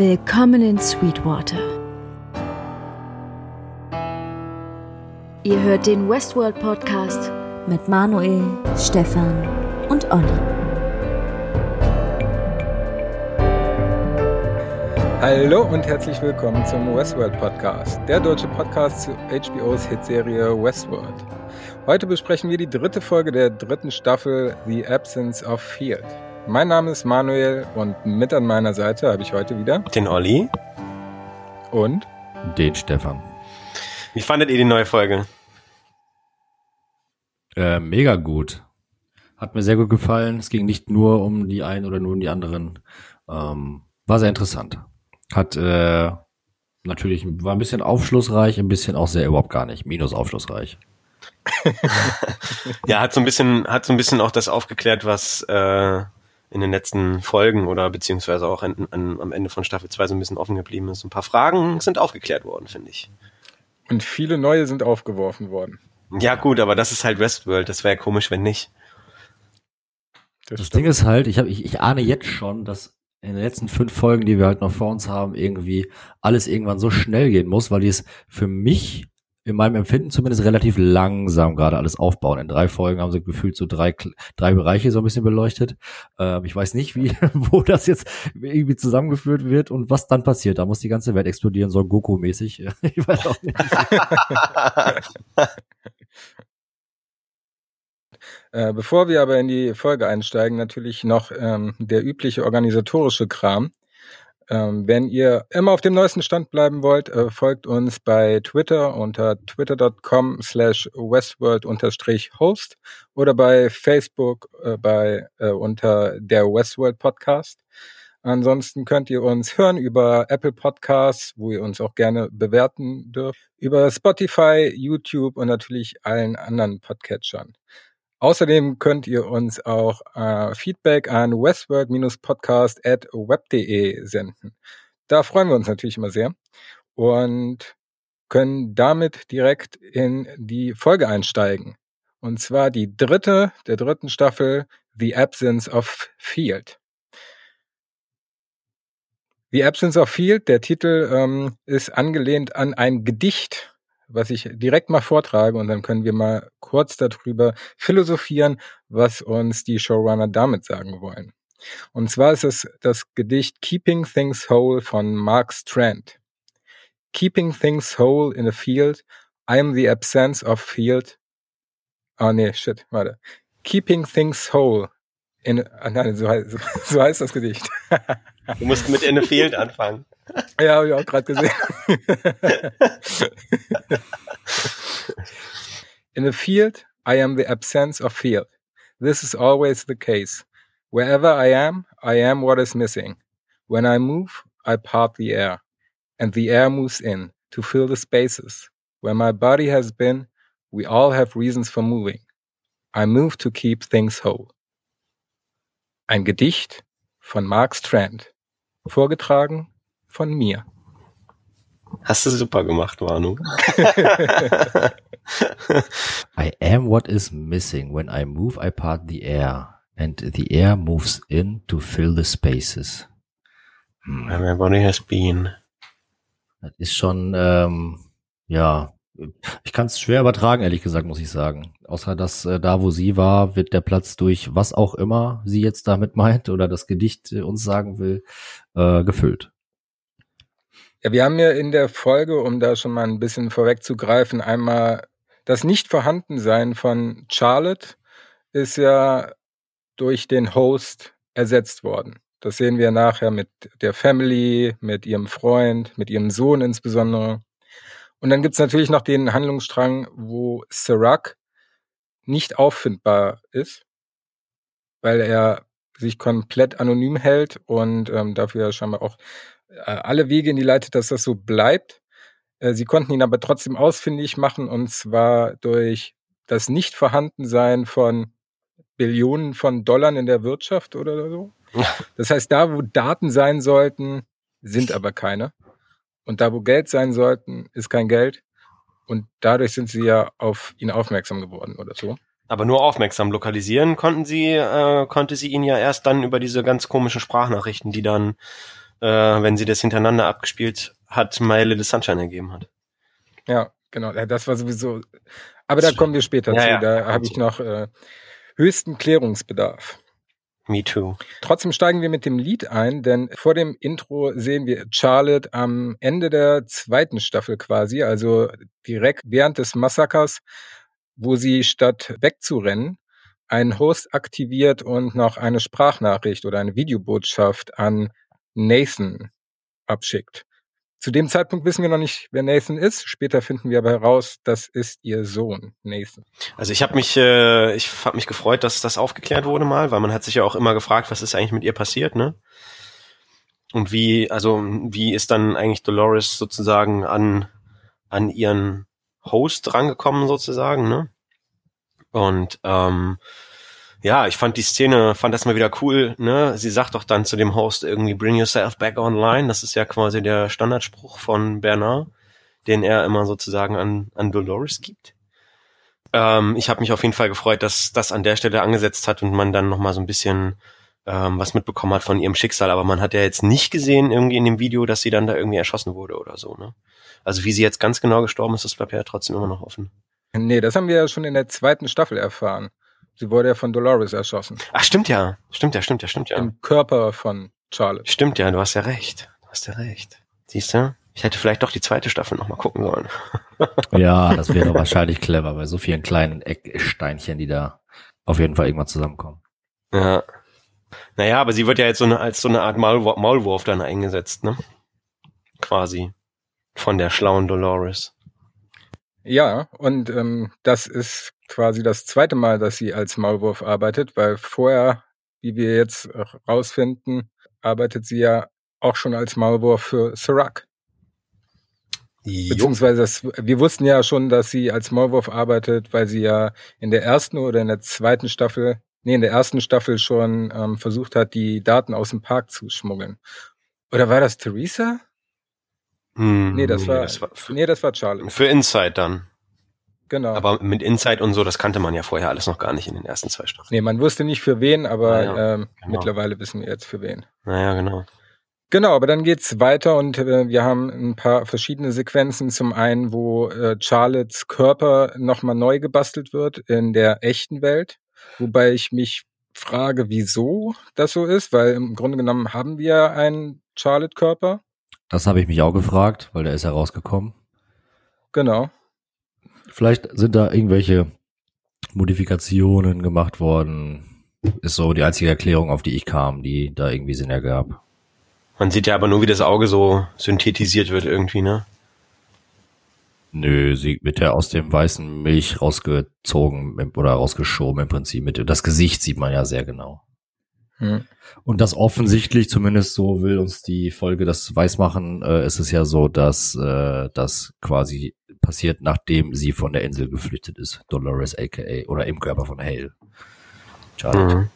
Willkommen in Sweetwater. Ihr hört den Westworld Podcast mit Manuel, Stefan und Olli. Hallo und herzlich willkommen zum Westworld Podcast, der deutsche Podcast zu HBOs Hitserie Westworld. Heute besprechen wir die dritte Folge der dritten Staffel The Absence of Field. Mein Name ist Manuel und mit an meiner Seite habe ich heute wieder den Olli und den Stefan. Wie fandet ihr die neue Folge? Äh, mega gut. Hat mir sehr gut gefallen. Es ging nicht nur um die einen oder nur um die anderen. Ähm, war sehr interessant. Hat äh, natürlich war ein bisschen aufschlussreich, ein bisschen auch sehr überhaupt gar nicht. Minus aufschlussreich. ja, hat so ein bisschen, hat so ein bisschen auch das aufgeklärt, was äh, in den letzten Folgen oder beziehungsweise auch an, an, am Ende von Staffel 2 so ein bisschen offen geblieben ist. Ein paar Fragen sind aufgeklärt worden, finde ich. Und viele neue sind aufgeworfen worden. Ja, gut, aber das ist halt Westworld. Das wäre komisch, wenn nicht. Das, das Ding ist halt, ich, hab, ich, ich ahne jetzt schon, dass in den letzten fünf Folgen, die wir halt noch vor uns haben, irgendwie alles irgendwann so schnell gehen muss, weil die es für mich in meinem Empfinden zumindest relativ langsam gerade alles aufbauen. In drei Folgen haben sie gefühlt so drei, drei Bereiche so ein bisschen beleuchtet. Ähm, ich weiß nicht, wie, wo das jetzt irgendwie zusammengeführt wird und was dann passiert. Da muss die ganze Welt explodieren, so Goku-mäßig. Ich weiß auch nicht. Äh, bevor wir aber in die Folge einsteigen, natürlich noch ähm, der übliche organisatorische Kram. Ähm, wenn ihr immer auf dem neuesten Stand bleiben wollt, äh, folgt uns bei Twitter unter twitter.com slash westworld-host oder bei Facebook äh, bei äh, unter der Westworld Podcast. Ansonsten könnt ihr uns hören über Apple Podcasts, wo ihr uns auch gerne bewerten dürft, über Spotify, YouTube und natürlich allen anderen Podcatchern. Außerdem könnt ihr uns auch äh, Feedback an westworld-podcast.web.de senden. Da freuen wir uns natürlich immer sehr und können damit direkt in die Folge einsteigen. Und zwar die dritte der dritten Staffel The Absence of Field. The Absence of Field, der Titel ähm, ist angelehnt an ein Gedicht was ich direkt mal vortrage und dann können wir mal kurz darüber philosophieren, was uns die Showrunner damit sagen wollen. Und zwar ist es das Gedicht Keeping Things Whole von Mark Strand. Keeping things whole in a field, I am the absence of field. Ah, nee, shit, warte. Keeping things whole in, ah, nein, so heißt, so heißt das Gedicht. Du musst mit in a field anfangen. Ja, habe ich auch gerade gesehen. In a field, I am the absence of field. This is always the case. Wherever I am, I am what is missing. When I move, I part the air, and the air moves in to fill the spaces. Where my body has been, we all have reasons for moving. I move to keep things whole. Ein Gedicht von Mark Strand, vorgetragen von mir. Hast du super gemacht, Manu. I am what is missing. When I move, I part the air. And the air moves in to fill the spaces. Hm. Everybody has been. Das ist schon, ähm, ja, ich kann es schwer übertragen, ehrlich gesagt, muss ich sagen. Außer dass äh, da, wo sie war, wird der Platz durch was auch immer sie jetzt damit meint oder das Gedicht äh, uns sagen will, äh, gefüllt. Ja, wir haben ja in der Folge, um da schon mal ein bisschen vorwegzugreifen, einmal das Nicht-Vorhandensein von Charlotte ist ja durch den Host ersetzt worden. Das sehen wir nachher mit der Family, mit ihrem Freund, mit ihrem Sohn insbesondere. Und dann gibt's natürlich noch den Handlungsstrang, wo Serac nicht auffindbar ist, weil er sich komplett anonym hält und ähm, dafür scheinbar auch äh, alle Wege in die leitet, dass das so bleibt. Äh, sie konnten ihn aber trotzdem ausfindig machen und zwar durch das Nichtvorhandensein von Billionen von Dollar in der Wirtschaft oder so. Das heißt, da, wo Daten sein sollten, sind aber keine. Und da, wo Geld sein sollten, ist kein Geld. Und dadurch sind sie ja auf ihn aufmerksam geworden oder so. Aber nur aufmerksam lokalisieren konnten sie, äh, konnte sie ihn ja erst dann über diese ganz komischen Sprachnachrichten, die dann äh, wenn sie das hintereinander abgespielt hat, My Little Sunshine ergeben hat. Ja, genau. Das war sowieso. Aber da kommen wir später ja, zu. Ja, da habe ich noch äh, höchsten Klärungsbedarf. Me too. Trotzdem steigen wir mit dem Lied ein, denn vor dem Intro sehen wir Charlotte am Ende der zweiten Staffel quasi, also direkt während des Massakers, wo sie statt wegzurennen, einen Host aktiviert und noch eine Sprachnachricht oder eine Videobotschaft an Nathan abschickt. Zu dem Zeitpunkt wissen wir noch nicht, wer Nathan ist. Später finden wir aber heraus, das ist ihr Sohn, Nathan. Also ich habe mich, äh, ich habe mich gefreut, dass das aufgeklärt wurde mal, weil man hat sich ja auch immer gefragt, was ist eigentlich mit ihr passiert, ne? Und wie, also wie ist dann eigentlich Dolores sozusagen an an ihren Host rangekommen sozusagen, ne? Und ähm, ja, ich fand die Szene, fand das mal wieder cool, ne? Sie sagt doch dann zu dem Host irgendwie Bring yourself back online. Das ist ja quasi der Standardspruch von Bernard, den er immer sozusagen an, an Dolores gibt. Ähm, ich habe mich auf jeden Fall gefreut, dass das an der Stelle angesetzt hat und man dann nochmal so ein bisschen ähm, was mitbekommen hat von ihrem Schicksal. Aber man hat ja jetzt nicht gesehen irgendwie in dem Video, dass sie dann da irgendwie erschossen wurde oder so, ne? Also wie sie jetzt ganz genau gestorben ist, das bleibt ja trotzdem immer noch offen. Nee, das haben wir ja schon in der zweiten Staffel erfahren. Sie wurde ja von Dolores erschossen. Ach, stimmt ja. Stimmt ja, stimmt ja, stimmt ja. Im Körper von Charlotte. Stimmt ja, du hast ja recht. Du hast ja recht. Siehst du? Ich hätte vielleicht doch die zweite Staffel nochmal gucken sollen. ja, das wäre wahrscheinlich clever bei so vielen kleinen Ecksteinchen, die da auf jeden Fall irgendwann zusammenkommen. Ja. Naja, aber sie wird ja jetzt so eine, als so eine Art Maulwurf, Maulwurf dann eingesetzt, ne? Quasi. Von der schlauen Dolores. Ja, und ähm, das ist quasi das zweite Mal, dass sie als Maulwurf arbeitet, weil vorher, wie wir jetzt rausfinden, arbeitet sie ja auch schon als Maulwurf für Serac. Beziehungsweise das, wir wussten ja schon, dass sie als Maulwurf arbeitet, weil sie ja in der ersten oder in der zweiten Staffel, nee, in der ersten Staffel schon ähm, versucht hat, die Daten aus dem Park zu schmuggeln. Oder war das Theresa? Hm, nee, das war, das war für, nee, das war Charlie. Für Inside dann. Genau. Aber mit Inside und so, das kannte man ja vorher alles noch gar nicht in den ersten zwei Staffeln. Nee, man wusste nicht für wen, aber ja, ähm, genau. mittlerweile wissen wir jetzt für wen. Naja, genau. Genau, aber dann geht's weiter und äh, wir haben ein paar verschiedene Sequenzen. Zum einen, wo äh, Charlottes Körper nochmal neu gebastelt wird in der echten Welt, wobei ich mich frage, wieso das so ist, weil im Grunde genommen haben wir einen Charlotte-Körper. Das habe ich mich auch gefragt, weil der ist herausgekommen. Genau. Vielleicht sind da irgendwelche Modifikationen gemacht worden. Ist so die einzige Erklärung, auf die ich kam, die da irgendwie Sinn ergab. Man sieht ja aber nur, wie das Auge so synthetisiert wird irgendwie, ne? Nö, sie wird ja aus dem weißen Milch rausgezogen oder rausgeschoben im Prinzip. Mit, das Gesicht sieht man ja sehr genau. Hm. Und das offensichtlich, zumindest so will uns die Folge das weismachen, äh, ist es ja so, dass äh, das quasi passiert, nachdem sie von der Insel geflüchtet ist. Dolores aka oder im Körper von Hale. Charlotte. Mhm.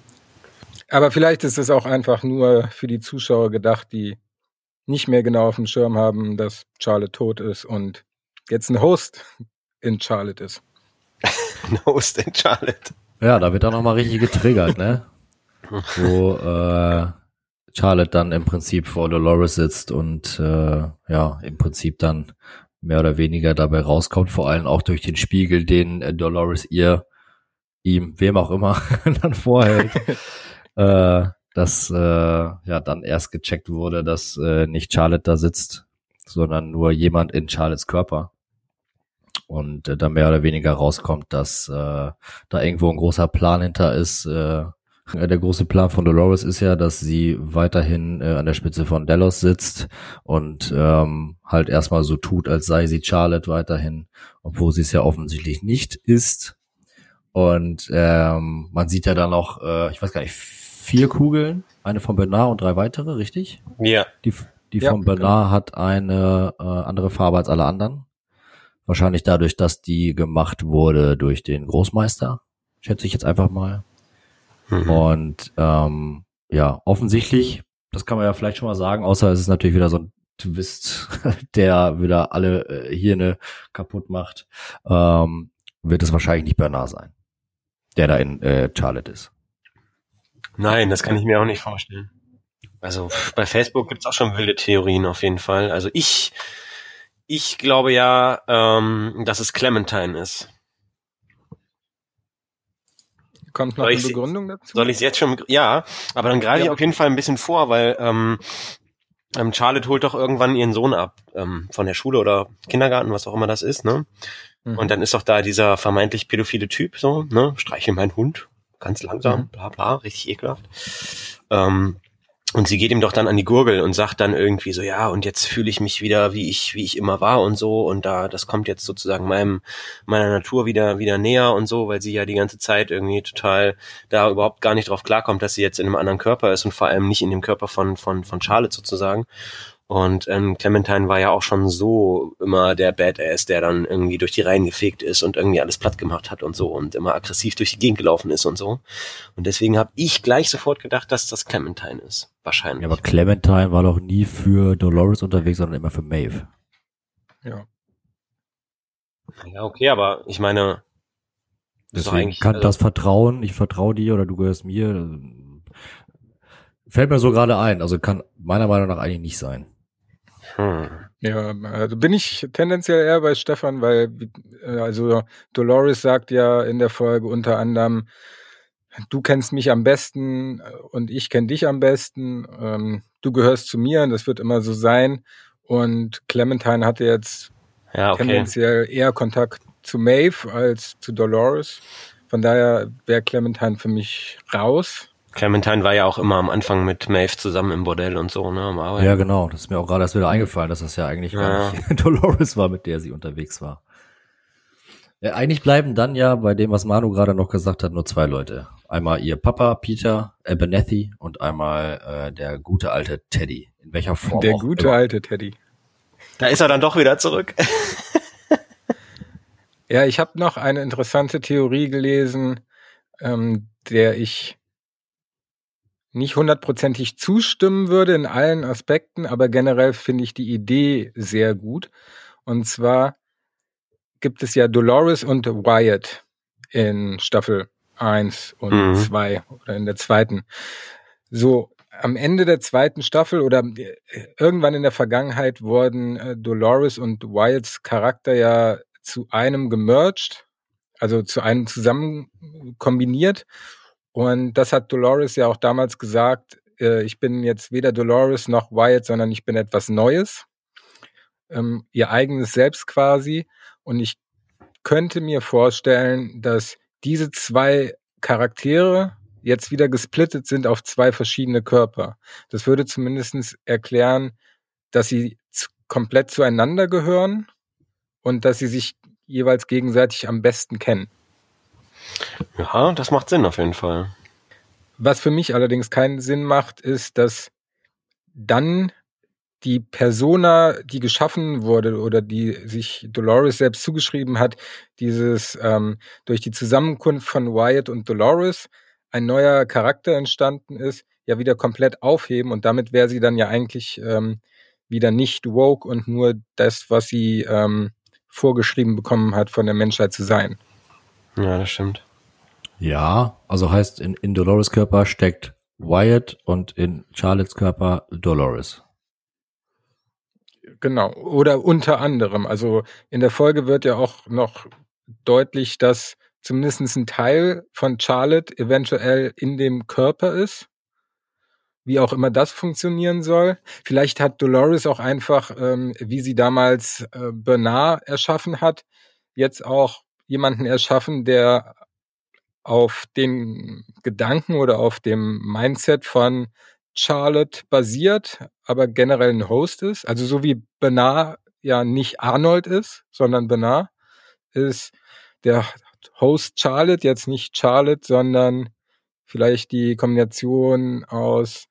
Aber vielleicht ist es auch einfach nur für die Zuschauer gedacht, die nicht mehr genau auf dem Schirm haben, dass Charlotte tot ist und jetzt ein Host in Charlotte ist. ein Host in Charlotte. Ja, da wird dann nochmal richtig getriggert, ne? Wo äh, Charlotte dann im Prinzip vor Dolores sitzt und äh, ja, im Prinzip dann mehr oder weniger dabei rauskommt, vor allem auch durch den Spiegel, den äh, Dolores ihr, ihm, wem auch immer, dann vorhält, äh, dass äh, ja dann erst gecheckt wurde, dass äh, nicht Charlotte da sitzt, sondern nur jemand in Charlottes Körper. Und äh, da mehr oder weniger rauskommt, dass äh, da irgendwo ein großer Plan hinter ist, äh, der große Plan von Dolores ist ja, dass sie weiterhin äh, an der Spitze von Delos sitzt und ähm, halt erstmal so tut, als sei sie Charlotte weiterhin, obwohl sie es ja offensichtlich nicht ist. Und ähm, man sieht ja dann noch, äh, ich weiß gar nicht, vier Kugeln, eine von Bernard und drei weitere, richtig? Ja. Die, die ja, von Bernard hat eine äh, andere Farbe als alle anderen. Wahrscheinlich dadurch, dass die gemacht wurde durch den Großmeister, schätze ich jetzt einfach mal. Mhm. Und ähm, ja, offensichtlich, das kann man ja vielleicht schon mal sagen, außer es ist natürlich wieder so ein Twist, der wieder alle äh, Hirne kaputt macht, ähm, wird es wahrscheinlich nicht Bernard sein, der da in äh, Charlotte ist. Nein, das kann ich mir auch nicht vorstellen. Also bei Facebook gibt's auch schon wilde Theorien auf jeden Fall. Also ich, ich glaube ja, ähm, dass es Clementine ist. Kommt noch Soll eine ich- Begründung dazu? Soll ich jetzt schon? Ja, aber dann greife ich Ja. auf jeden Fall ein bisschen vor, weil ähm, ähm, Charlotte holt doch irgendwann ihren Sohn ab ähm, von der Schule oder Kindergarten, was auch immer das ist, ne? Mhm. Und dann ist doch da dieser vermeintlich pädophile Typ so, ne? Streichel meinen Hund, ganz langsam, Mhm. bla bla, richtig ekelhaft. Ähm, und sie geht ihm doch dann an die Gurgel und sagt dann irgendwie so, ja, und jetzt fühle ich mich wieder, wie ich, wie ich immer war und so. Und da, das kommt jetzt sozusagen meinem, meiner Natur wieder, wieder näher und so, weil sie ja die ganze Zeit irgendwie total da überhaupt gar nicht drauf klarkommt, dass sie jetzt in einem anderen Körper ist und vor allem nicht in dem Körper von, von, von Charlotte sozusagen. Und ähm, Clementine war ja auch schon so immer der Badass, der dann irgendwie durch die Reihen gefegt ist und irgendwie alles platt gemacht hat und so und immer aggressiv durch die Gegend gelaufen ist und so. Und deswegen habe ich gleich sofort gedacht, dass das Clementine ist. Wahrscheinlich. Ja, aber Clementine war doch nie für Dolores unterwegs, sondern immer für Maeve. ja. ja, okay, aber ich meine, Deswegen kann also- das Vertrauen, ich vertraue dir oder du gehörst mir, fällt mir so gerade ein. Also kann meiner Meinung nach eigentlich nicht sein. Hm. Ja, also bin ich tendenziell eher bei Stefan, weil äh, also Dolores sagt ja in der Folge unter anderem, du kennst mich am besten äh, und ich kenne dich am besten, ähm, du gehörst zu mir und das wird immer so sein. Und Clementine hatte jetzt ja, okay. tendenziell eher Kontakt zu Maeve als zu Dolores. Von daher wäre Clementine für mich raus. Clementine war ja auch immer am Anfang mit Maeve zusammen im Bordell und so, ne? am Arbeiten. Ja, genau. Das ist mir auch gerade erst wieder eingefallen, dass das ja eigentlich Ja. gar nicht Dolores war, mit der sie unterwegs war. Ja, eigentlich bleiben dann ja bei dem, was Manu gerade noch gesagt hat, nur zwei Leute. Einmal ihr Papa, Peter Abernethy und einmal äh, der gute alte Teddy. In welcher Form Der gute immer. alte Teddy. Da ist er dann doch wieder zurück. Ja, ich habe noch eine interessante Theorie gelesen, ähm, der ich nicht hundertprozentig zustimmen würde in allen Aspekten, aber generell finde ich die Idee sehr gut. Und zwar gibt es ja Dolores und Wyatt in Staffel 1 und Mhm. 2 oder in der zweiten. So, am Ende der zweiten Staffel oder äh, irgendwann in der Vergangenheit wurden äh, Dolores und Wyatts Charakter ja zu einem gemerged, also zu einem zusammen kombiniert. Und das hat Dolores ja auch damals gesagt, äh, ich bin jetzt weder Dolores noch Wyatt, sondern ich bin etwas Neues. Ähm, ihr eigenes Selbst quasi. Und ich könnte mir vorstellen, dass diese zwei Charaktere jetzt wieder gesplittet sind auf zwei verschiedene Körper. Das würde zumindestens erklären, dass sie komplett zueinander gehören und dass sie sich jeweils gegenseitig am besten kennen. Ja, das macht Sinn auf jeden Fall. Was für mich allerdings keinen Sinn macht, ist, dass dann die Persona, die geschaffen wurde oder die sich Dolores selbst zugeschrieben hat, dieses ähm, durch die Zusammenkunft von Wyatt und Dolores ein neuer Charakter entstanden ist, ja wieder komplett aufheben und damit wäre sie dann ja eigentlich ähm, wieder nicht woke und nur das, was sie ähm, vorgeschrieben bekommen hat, von der Menschheit zu sein. Ja, das stimmt. Ja, also heißt, in, in Dolores Körper steckt Wyatt und in Charlottes Körper Dolores. Genau. Oder unter anderem. Also in der Folge wird ja auch noch deutlich, dass zumindest ein Teil von Charlotte eventuell in dem Körper ist. Wie auch immer das funktionieren soll. Vielleicht hat Dolores auch einfach, ähm, wie sie damals äh, Bernard erschaffen hat, jetzt auch jemanden erschaffen, der auf den Gedanken oder auf dem Mindset von Charlotte basiert, aber generell ein Host ist. Also so wie Bernard ja nicht Arnold ist, sondern Bernard ist der Host Charlotte, jetzt nicht Charlotte, sondern vielleicht die Kombination aus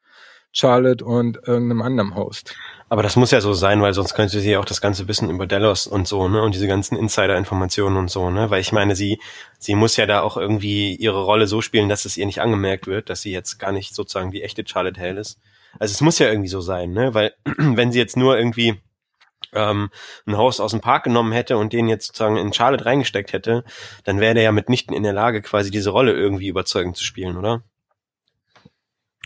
Charlotte und irgendeinem anderen Host. Aber das muss ja so sein, weil sonst könnte sie ja auch das ganze Wissen über Delos und so, ne, und diese ganzen Insider-Informationen und so, ne, weil ich meine, sie, sie muss ja da auch irgendwie ihre Rolle so spielen, dass es ihr nicht angemerkt wird, dass sie jetzt gar nicht sozusagen die echte Charlotte Hale ist. Also es muss ja irgendwie so sein, ne, weil wenn sie jetzt nur irgendwie ähm, einen Host aus dem Park genommen hätte und den jetzt sozusagen in Charlotte reingesteckt hätte, dann wäre der ja mitnichten in der Lage, quasi diese Rolle irgendwie überzeugend zu spielen, oder?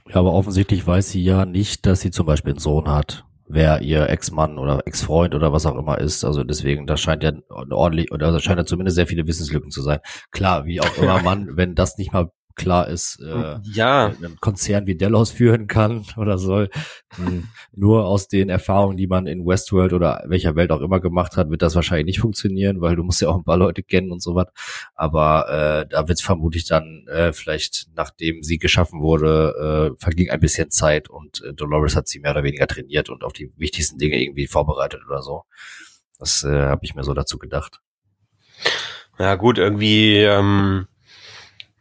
Ja, aber offensichtlich weiß sie ja nicht, dass sie zum Beispiel einen Sohn hat, wer ihr Ex-Mann oder Ex-Freund oder was auch immer ist. Also deswegen, da scheint ja ordentlich, oder da scheint ja zumindest sehr viele Wissenslücken zu sein. Klar, wie auch immer man, wenn das nicht mal klar ist, äh, ja. einen Konzern wie Dell ausführen kann oder soll. Hm, nur aus den Erfahrungen, die man in Westworld oder welcher Welt auch immer gemacht hat, wird das wahrscheinlich nicht funktionieren, weil du musst ja auch ein paar Leute kennen und so was. Aber äh, da wird es vermutlich dann äh, vielleicht, nachdem sie geschaffen wurde, äh, verging ein bisschen Zeit und äh, Dolores hat sie mehr oder weniger trainiert und auf die wichtigsten Dinge irgendwie vorbereitet oder so. Das äh, habe ich mir so dazu gedacht. Ja gut, irgendwie, ähm,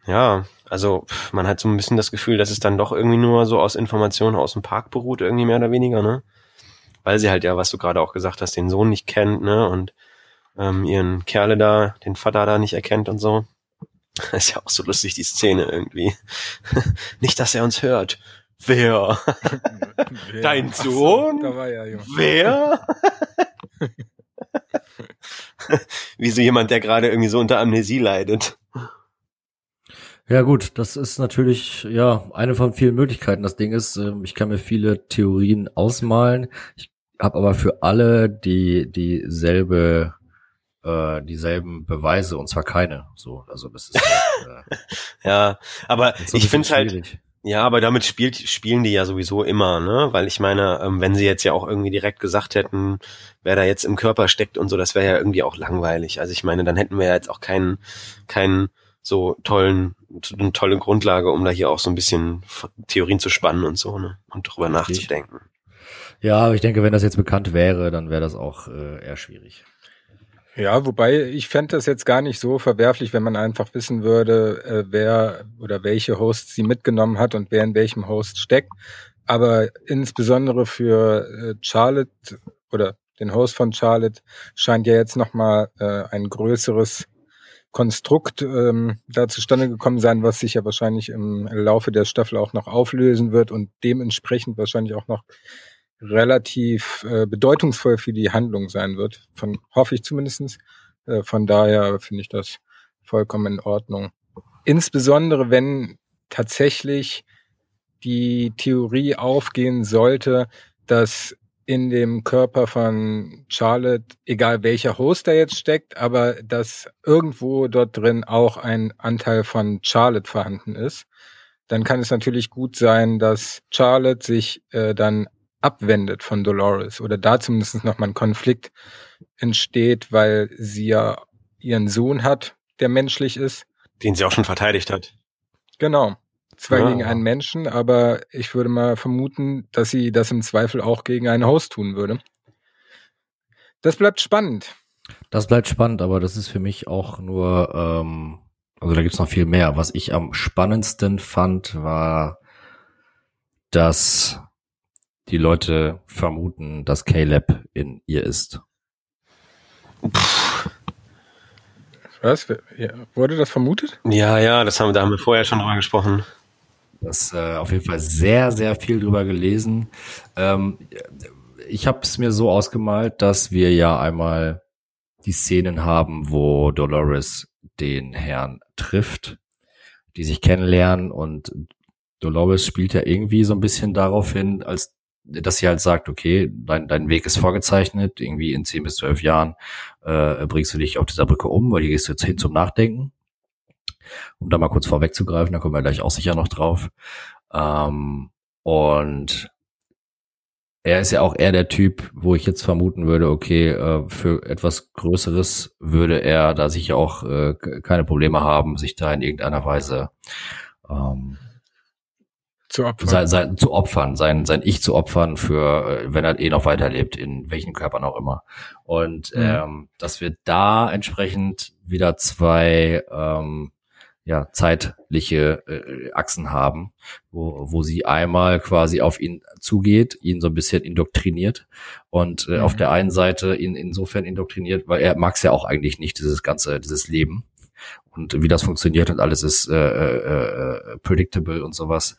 ja, also man hat so ein bisschen das Gefühl, dass es dann doch irgendwie nur so aus Informationen aus dem Park beruht, irgendwie mehr oder weniger, ne? Weil sie halt ja, was du gerade auch gesagt hast, den Sohn nicht kennt, ne? Und ähm, ihren Kerle da, den Vater da nicht erkennt und so. Das ist ja auch so lustig, die Szene irgendwie. nicht, dass er uns hört. Wer? Wer? Dein Sohn? So, ja, Wer? Wie so jemand, der gerade irgendwie so unter Amnesie leidet. Ja gut, das ist natürlich ja eine von vielen Möglichkeiten. Das Ding ist, ähm, ich kann mir viele Theorien ausmalen. Ich habe aber für alle die dieselbe äh, dieselben Beweise und zwar keine. So, also das ist halt, äh, ja, aber ich finde halt ja, aber damit spielt, spielen die ja sowieso immer, ne? Weil ich meine, ähm, wenn sie jetzt ja auch irgendwie direkt gesagt hätten, wer da jetzt im Körper steckt und so, das wäre ja irgendwie auch langweilig. Also ich meine, dann hätten wir ja jetzt auch keinen, keinen so tollen, eine tolle Grundlage, um da hier auch so ein bisschen Theorien zu spannen und so, ne? Und drüber nachzudenken. Ja, aber ich denke, wenn das jetzt bekannt wäre, dann wäre das auch äh, eher schwierig. Ja, wobei ich fände das jetzt gar nicht so verwerflich, wenn man einfach wissen würde, äh, wer oder welche Hosts sie mitgenommen hat und wer in welchem Host steckt. Aber insbesondere für äh, Charlotte oder den Host von Charlotte scheint ja jetzt nochmal äh, ein größeres Konstrukt ähm, da zustande gekommen sein, was sich ja wahrscheinlich im Laufe der Staffel auch noch auflösen wird und dementsprechend wahrscheinlich auch noch relativ äh, bedeutungsvoll für die Handlung sein wird. Von hoffe ich zumindestens. Äh, von daher finde ich das vollkommen in Ordnung. Insbesondere wenn tatsächlich die Theorie aufgehen sollte, dass in dem Körper von Charlotte, egal welcher Host da jetzt steckt, aber dass irgendwo dort drin auch ein Anteil von Charlotte vorhanden ist, dann kann es natürlich gut sein, dass Charlotte sich äh, dann abwendet von Dolores oder da zumindest nochmal ein Konflikt entsteht, weil sie ja ihren Sohn hat, der menschlich ist. Den sie auch schon verteidigt hat. Genau zwar ja. gegen einen Menschen, aber ich würde mal vermuten, dass sie das im Zweifel auch gegen einen Host tun würde. Das bleibt spannend. Das bleibt spannend, aber das ist für mich auch nur, ähm, also da gibt's noch viel mehr. Was ich am spannendsten fand, war, dass die Leute vermuten, dass Caleb in ihr ist. Was? Wurde das vermutet? Ja, ja, das haben, da haben wir vorher schon drüber gesprochen. Das äh, auf jeden Fall sehr, sehr viel drüber gelesen. Ähm, ich habe es mir so ausgemalt, dass wir ja einmal die Szenen haben, wo Dolores den Herrn trifft, die sich kennenlernen und Dolores spielt ja irgendwie so ein bisschen darauf hin, als dass sie halt sagt, okay, dein, dein Weg ist vorgezeichnet, irgendwie in zehn bis zwölf Jahren äh, bringst du dich auf dieser Brücke um, weil die gehst du jetzt hin zum Nachdenken um da mal kurz vorwegzugreifen, da kommen wir gleich auch sicher noch drauf. Ähm, und er ist ja auch eher der Typ, wo ich jetzt vermuten würde, okay, äh, für etwas Größeres würde er da sicher auch äh, keine Probleme haben, sich da in irgendeiner Weise ähm, zu opfern. Sein, sein, zu opfern, sein, sein Ich zu opfern für, äh, wenn er eh noch weiterlebt, in welchen Körpern auch immer. Und mhm. ähm, dass wir da entsprechend wieder zwei ähm, ja, zeitliche äh, Achsen haben, wo, wo sie einmal quasi auf ihn zugeht, ihn so ein bisschen indoktriniert und äh, mhm. auf der einen Seite ihn insofern indoktriniert, weil er mag es ja auch eigentlich nicht, dieses ganze, dieses Leben und wie das funktioniert und alles ist äh, äh, äh, predictable und sowas.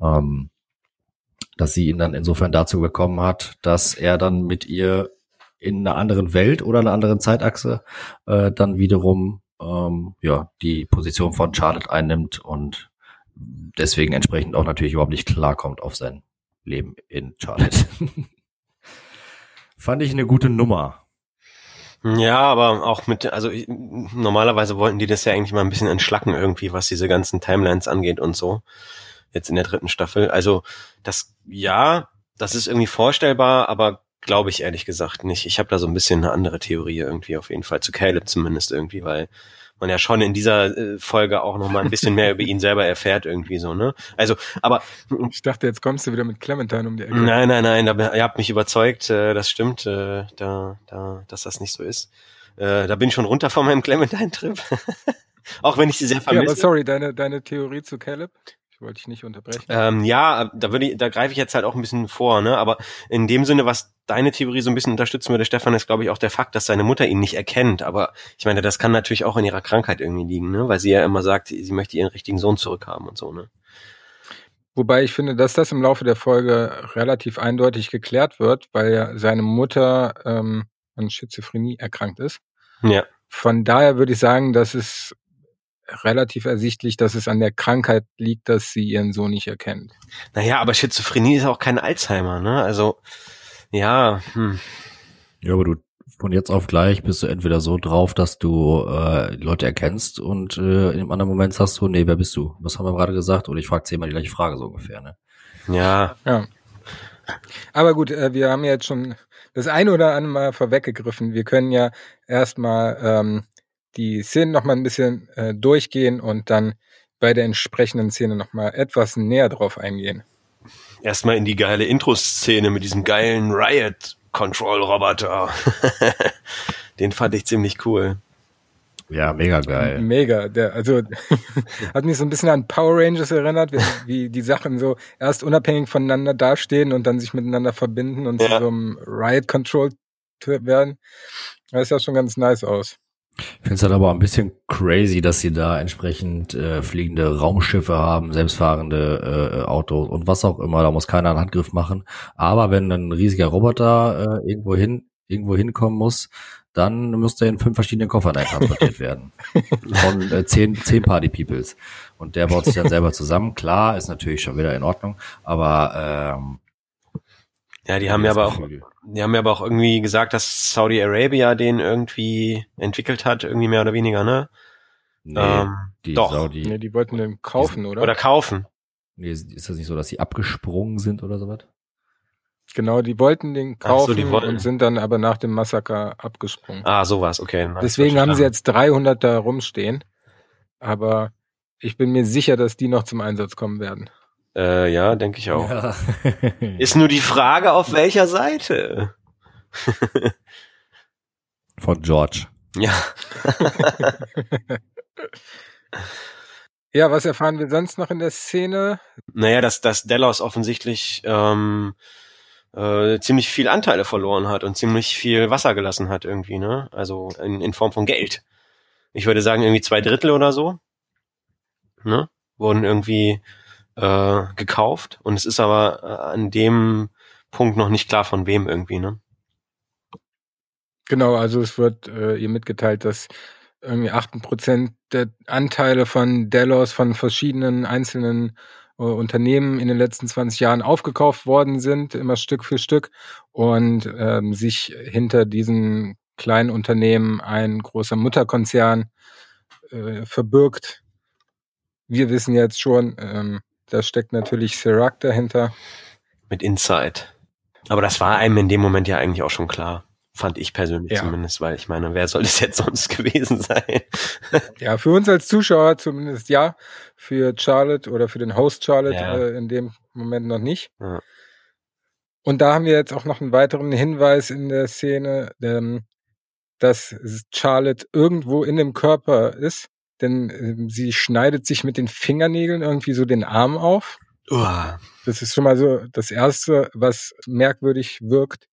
Ähm, dass sie ihn dann insofern dazu bekommen hat, dass er dann mit ihr in einer anderen Welt oder einer anderen Zeitachse äh, dann wiederum ähm, ja, die Position von Charlotte einnimmt und deswegen entsprechend auch natürlich überhaupt nicht klarkommt auf sein Leben in Charlotte. Fand ich eine gute Nummer. Ja, aber auch mit, also normalerweise wollten die das ja eigentlich mal ein bisschen entschlacken irgendwie, was diese ganzen Timelines angeht und so. Jetzt in der dritten Staffel. Also das, ja, das ist irgendwie vorstellbar, aber glaube ich ehrlich gesagt nicht. Ich habe da so ein bisschen eine andere Theorie irgendwie auf jeden Fall zu Caleb zumindest irgendwie, weil man ja schon in dieser äh, Folge auch noch mal ein bisschen mehr über ihn selber erfährt irgendwie so, ne? Also, aber ich dachte, jetzt kommst du wieder mit Clementine um die Ecke. Nein, nein, nein, da, ihr habt mich überzeugt, äh, das stimmt, äh, da, da, dass das nicht so ist. Da bin ich schon runter von meinem Clementine-Trip. auch wenn ich sie sehr vermisse. Ja, aber sorry, deine, deine Theorie zu Caleb? Ich wollte dich nicht unterbrechen. Ähm, ja, da würde ich, da greife ich jetzt halt auch ein bisschen vor, ne? Aber in dem Sinne, was deine Theorie so ein bisschen unterstützen würde, Stefan, ist, glaube ich, auch der Fakt, dass seine Mutter ihn nicht erkennt. Aber ich meine, das kann natürlich auch in ihrer Krankheit irgendwie liegen, ne? Weil sie ja immer sagt, sie möchte ihren richtigen Sohn zurückhaben und so, ne? Wobei ich finde, dass das im Laufe der Folge relativ eindeutig geklärt wird, weil ja seine Mutter ähm, an Schizophrenie erkrankt ist. Ja. Von daher würde ich sagen, dass es relativ ersichtlich, dass es an der Krankheit liegt, dass sie ihren Sohn nicht erkennt. Naja, aber Schizophrenie ist auch kein Alzheimer, ne? Also, ja. Hm. Ja, aber du von jetzt auf gleich bist du entweder so drauf, dass du äh, Leute erkennst und äh, in einem anderen Moment sagst du, nee, wer bist du? Was haben wir gerade gesagt? Oder ich frage zehnmal die gleiche Frage so ungefähr, ne? Ja. Ja. Aber gut, äh, wir haben jetzt schon das eine oder andere Mal vorweggegriffen. Wir können ja erstmal ähm, die Szenen noch mal ein bisschen äh, durchgehen und dann bei der entsprechenden Szene noch mal etwas näher drauf eingehen. Erstmal in die geile Intro-Szene mit diesem geilen Riot-Control-Roboter. Den fand ich ziemlich cool. Ja, mega geil. Mega. Der, also hat mich so ein bisschen an Power Rangers erinnert, wie, wie, die Sachen so erst unabhängig voneinander dastehen und dann sich miteinander verbinden und ja. zu so einem Riot Control werden. Das sah schon ganz nice aus. Ich finde es halt aber ein bisschen crazy, dass sie da entsprechend äh, fliegende Raumschiffe haben, selbstfahrende äh, Autos und was auch immer. Da muss keiner einen Handgriff machen. Aber wenn ein riesiger Roboter äh, irgendwo hin irgendwo hinkommen muss, dann müsste er in fünf verschiedenen Koffern transportiert werden. Von äh, zehn, zehn Party Peoples. Und der baut sich dann selber zusammen. Klar, ist natürlich schon wieder in Ordnung, aber ähm, ja, die haben ja aber auch, die haben ja aber auch irgendwie gesagt, dass Saudi Arabia den irgendwie entwickelt hat, irgendwie mehr oder weniger, ne? Nee, ähm, die doch. Saudi. Nee, die wollten den kaufen, die, oder? Oder kaufen. Nee, ist das nicht so, dass sie abgesprungen sind oder sowas? Genau, die wollten den kaufen so, die wollten. und sind dann aber nach dem Massaker abgesprungen. Ah, sowas, okay. Deswegen haben sie jetzt 300 da rumstehen. Aber ich bin mir sicher, dass die noch zum Einsatz kommen werden. Äh, ja, denke ich auch. Ja. Ist nur die Frage, auf welcher Seite? Von George. Ja. ja, was erfahren wir sonst noch in der Szene? Naja, dass, dass Delos offensichtlich ähm, äh, ziemlich viel Anteile verloren hat und ziemlich viel Wasser gelassen hat irgendwie, ne? Also in, in Form von Geld. Ich würde sagen, irgendwie zwei Drittel oder so. Ne? Wurden irgendwie äh, gekauft und es ist aber äh, an dem Punkt noch nicht klar von wem irgendwie, ne? Genau, also es wird äh, ihr mitgeteilt, dass irgendwie 18% der Anteile von Delos von verschiedenen einzelnen äh, Unternehmen in den letzten 20 Jahren aufgekauft worden sind, immer Stück für Stück und ähm, sich hinter diesen kleinen Unternehmen ein großer Mutterkonzern äh, verbirgt. Wir wissen jetzt schon, ähm, da steckt natürlich Sirac dahinter. Mit Inside. Aber das war einem in dem Moment ja eigentlich auch schon klar. Fand ich persönlich ja. zumindest, weil ich meine, wer soll es jetzt sonst gewesen sein? ja, für uns als Zuschauer zumindest ja. Für Charlotte oder für den Host Charlotte ja. äh, in dem Moment noch nicht. Ja. Und da haben wir jetzt auch noch einen weiteren Hinweis in der Szene, ähm, dass Charlotte irgendwo in dem Körper ist denn äh, sie schneidet sich mit den Fingernägeln irgendwie so den Arm auf. Uah. Das ist schon mal so das Erste, was merkwürdig wirkt.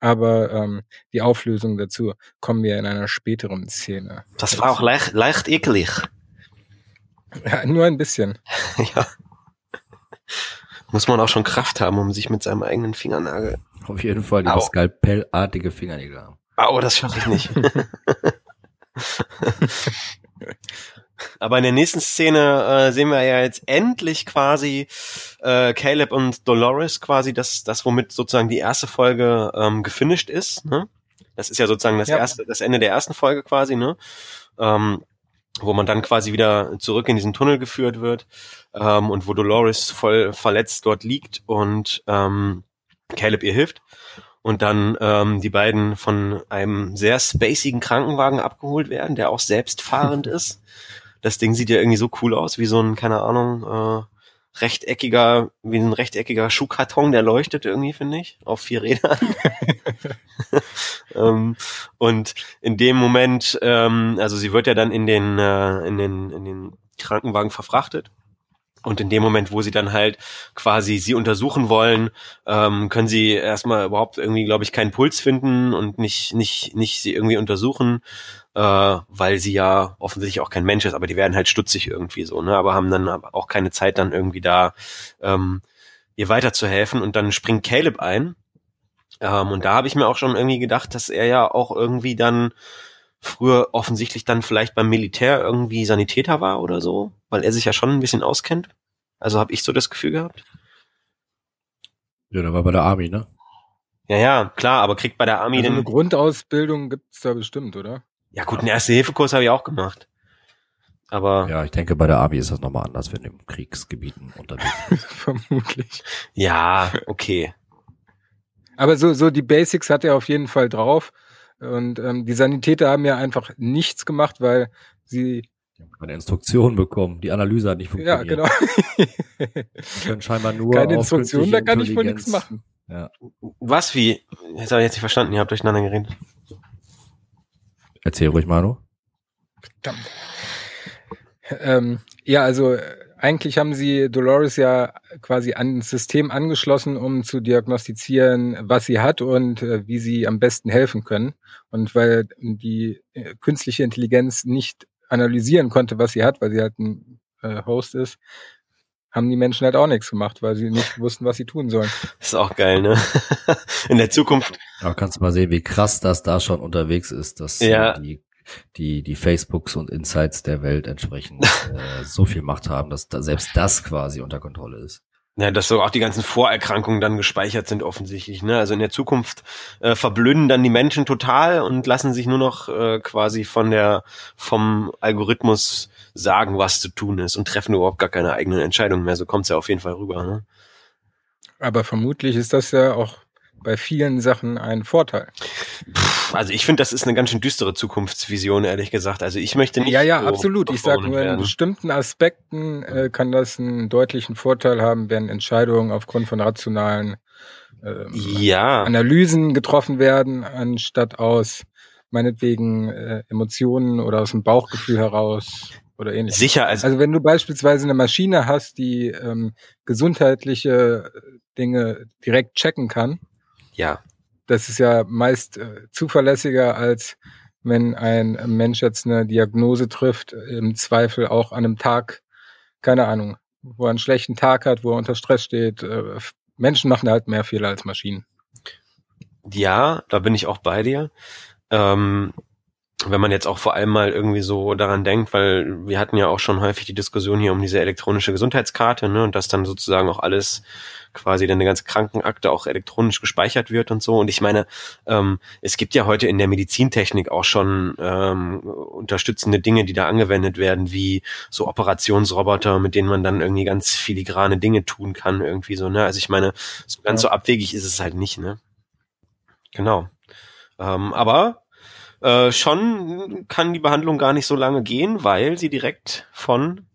Aber ähm, die Auflösung dazu kommen wir in einer späteren Szene. Das war auch leicht, leicht eklig. Ja, nur ein bisschen. ja. Muss man auch schon Kraft haben, um sich mit seinem eigenen Fingernagel. Auf jeden Fall die skalpellartige Fingernägel haben. Oh, das schaffe ich nicht. Aber in der nächsten Szene äh, sehen wir ja jetzt endlich quasi äh, Caleb und Dolores quasi das, das womit sozusagen die erste Folge ähm, gefinisht ist. Ne? Das ist ja sozusagen das ja. erste, das Ende der ersten Folge quasi, ne? Ähm, wo man dann quasi wieder zurück in diesen Tunnel geführt wird ähm, und wo Dolores voll verletzt dort liegt und ähm, Caleb ihr hilft und dann ähm, die beiden von einem sehr spacigen Krankenwagen abgeholt werden, der auch selbstfahrend ist. Das Ding sieht ja irgendwie so cool aus, wie so ein, keine Ahnung, äh, rechteckiger, wie ein rechteckiger Schuhkarton, der leuchtet irgendwie, finde ich, auf vier Rädern. ähm, und in dem Moment, ähm, also sie wird ja dann in den, äh, in den, in den Krankenwagen verfrachtet und in dem Moment, wo sie dann halt quasi sie untersuchen wollen, ähm, können sie erstmal überhaupt irgendwie, glaube ich, keinen Puls finden und nicht, nicht, nicht sie irgendwie untersuchen, äh, weil sie ja offensichtlich auch kein Mensch ist, aber die werden halt stutzig irgendwie so, ne? Aber haben dann auch keine Zeit, dann irgendwie da ähm, ihr weiterzuhelfen. Und dann springt Caleb ein. Ähm, und da habe ich mir auch schon irgendwie gedacht, dass er ja auch irgendwie dann früher offensichtlich dann vielleicht beim Militär irgendwie Sanitäter war oder so, weil er sich ja schon ein bisschen auskennt. Also habe ich so das Gefühl gehabt. Ja, der war bei der Army, ne? Ja, ja, klar, aber kriegt bei der Army also eine Grundausbildung gibt's da bestimmt, oder? Ja, gut, einen Erste-Hilfe-Kurs habe ich auch gemacht. Aber. Ja, ich denke, bei der Army ist das nochmal anders, wenn du im Kriegsgebieten unterwegs bist. Vermutlich. Ja, okay. Aber so, so die Basics hat er auf jeden Fall drauf. Und ähm, die Sanitäter haben ja einfach nichts gemacht, weil sie die haben keine Instruktion bekommen. Die Analyse hat nicht funktioniert. Ja, genau. die können scheinbar nur Keine Instruktion, da kann ich wohl nichts machen. Ja. Was, wie? Jetzt habe ich jetzt nicht verstanden, ihr habt durcheinander geredet. Erzähl ruhig, Manu. Verdammt. Ähm, ja, also eigentlich haben sie Dolores ja quasi an das System angeschlossen, um zu diagnostizieren, was sie hat und äh, wie sie am besten helfen können. Und weil die äh, künstliche Intelligenz nicht analysieren konnte, was sie hat, weil sie halt ein äh, Host ist, haben die Menschen halt auch nichts gemacht, weil sie nicht wussten, was sie tun sollen. Das ist auch geil, ne? In der Zukunft. Aber kannst du mal sehen, wie krass das da schon unterwegs ist, dass ja. die die, die Facebooks und Insights der Welt entsprechend äh, so viel Macht haben, dass da selbst das quasi unter Kontrolle ist. Ja, dass so auch die ganzen Vorerkrankungen dann gespeichert sind offensichtlich. Ne? Also in der Zukunft äh, verblöden dann die Menschen total und lassen sich nur noch äh, quasi von der vom Algorithmus sagen, was zu tun ist und treffen überhaupt gar keine eigenen Entscheidungen mehr. So kommt's ja auf jeden Fall rüber. Ne? Aber vermutlich ist das ja auch bei vielen Sachen ein Vorteil. Also ich finde, das ist eine ganz schön düstere Zukunftsvision, ehrlich gesagt. Also ich möchte nicht. Ja, ja, so absolut. Ich sage nur, in bestimmten Aspekten äh, kann das einen deutlichen Vorteil haben, wenn Entscheidungen aufgrund von rationalen ähm, ja. Analysen getroffen werden, anstatt aus meinetwegen äh, Emotionen oder aus dem Bauchgefühl heraus oder ähnliches. Sicher. Also, also wenn du beispielsweise eine Maschine hast, die ähm, gesundheitliche Dinge direkt checken kann, ja. Das ist ja meist äh, zuverlässiger, als wenn ein Mensch jetzt eine Diagnose trifft, im Zweifel auch an einem Tag, keine Ahnung, wo er einen schlechten Tag hat, wo er unter Stress steht. Äh, Menschen machen halt mehr Fehler als Maschinen. Ja, da bin ich auch bei dir. Ähm, wenn man jetzt auch vor allem mal irgendwie so daran denkt, weil wir hatten ja auch schon häufig die Diskussion hier um diese elektronische Gesundheitskarte, ne, und dass dann sozusagen auch alles quasi dann eine ganze Krankenakte auch elektronisch gespeichert wird und so. Und ich meine, ähm, es gibt ja heute in der Medizintechnik auch schon ähm, unterstützende Dinge, die da angewendet werden, wie so Operationsroboter, mit denen man dann irgendwie ganz filigrane Dinge tun kann, irgendwie so, ne? Also ich meine, so ganz so abwegig ist es halt nicht, ne? Genau. Ähm, aber äh, schon kann die Behandlung gar nicht so lange gehen, weil sie direkt von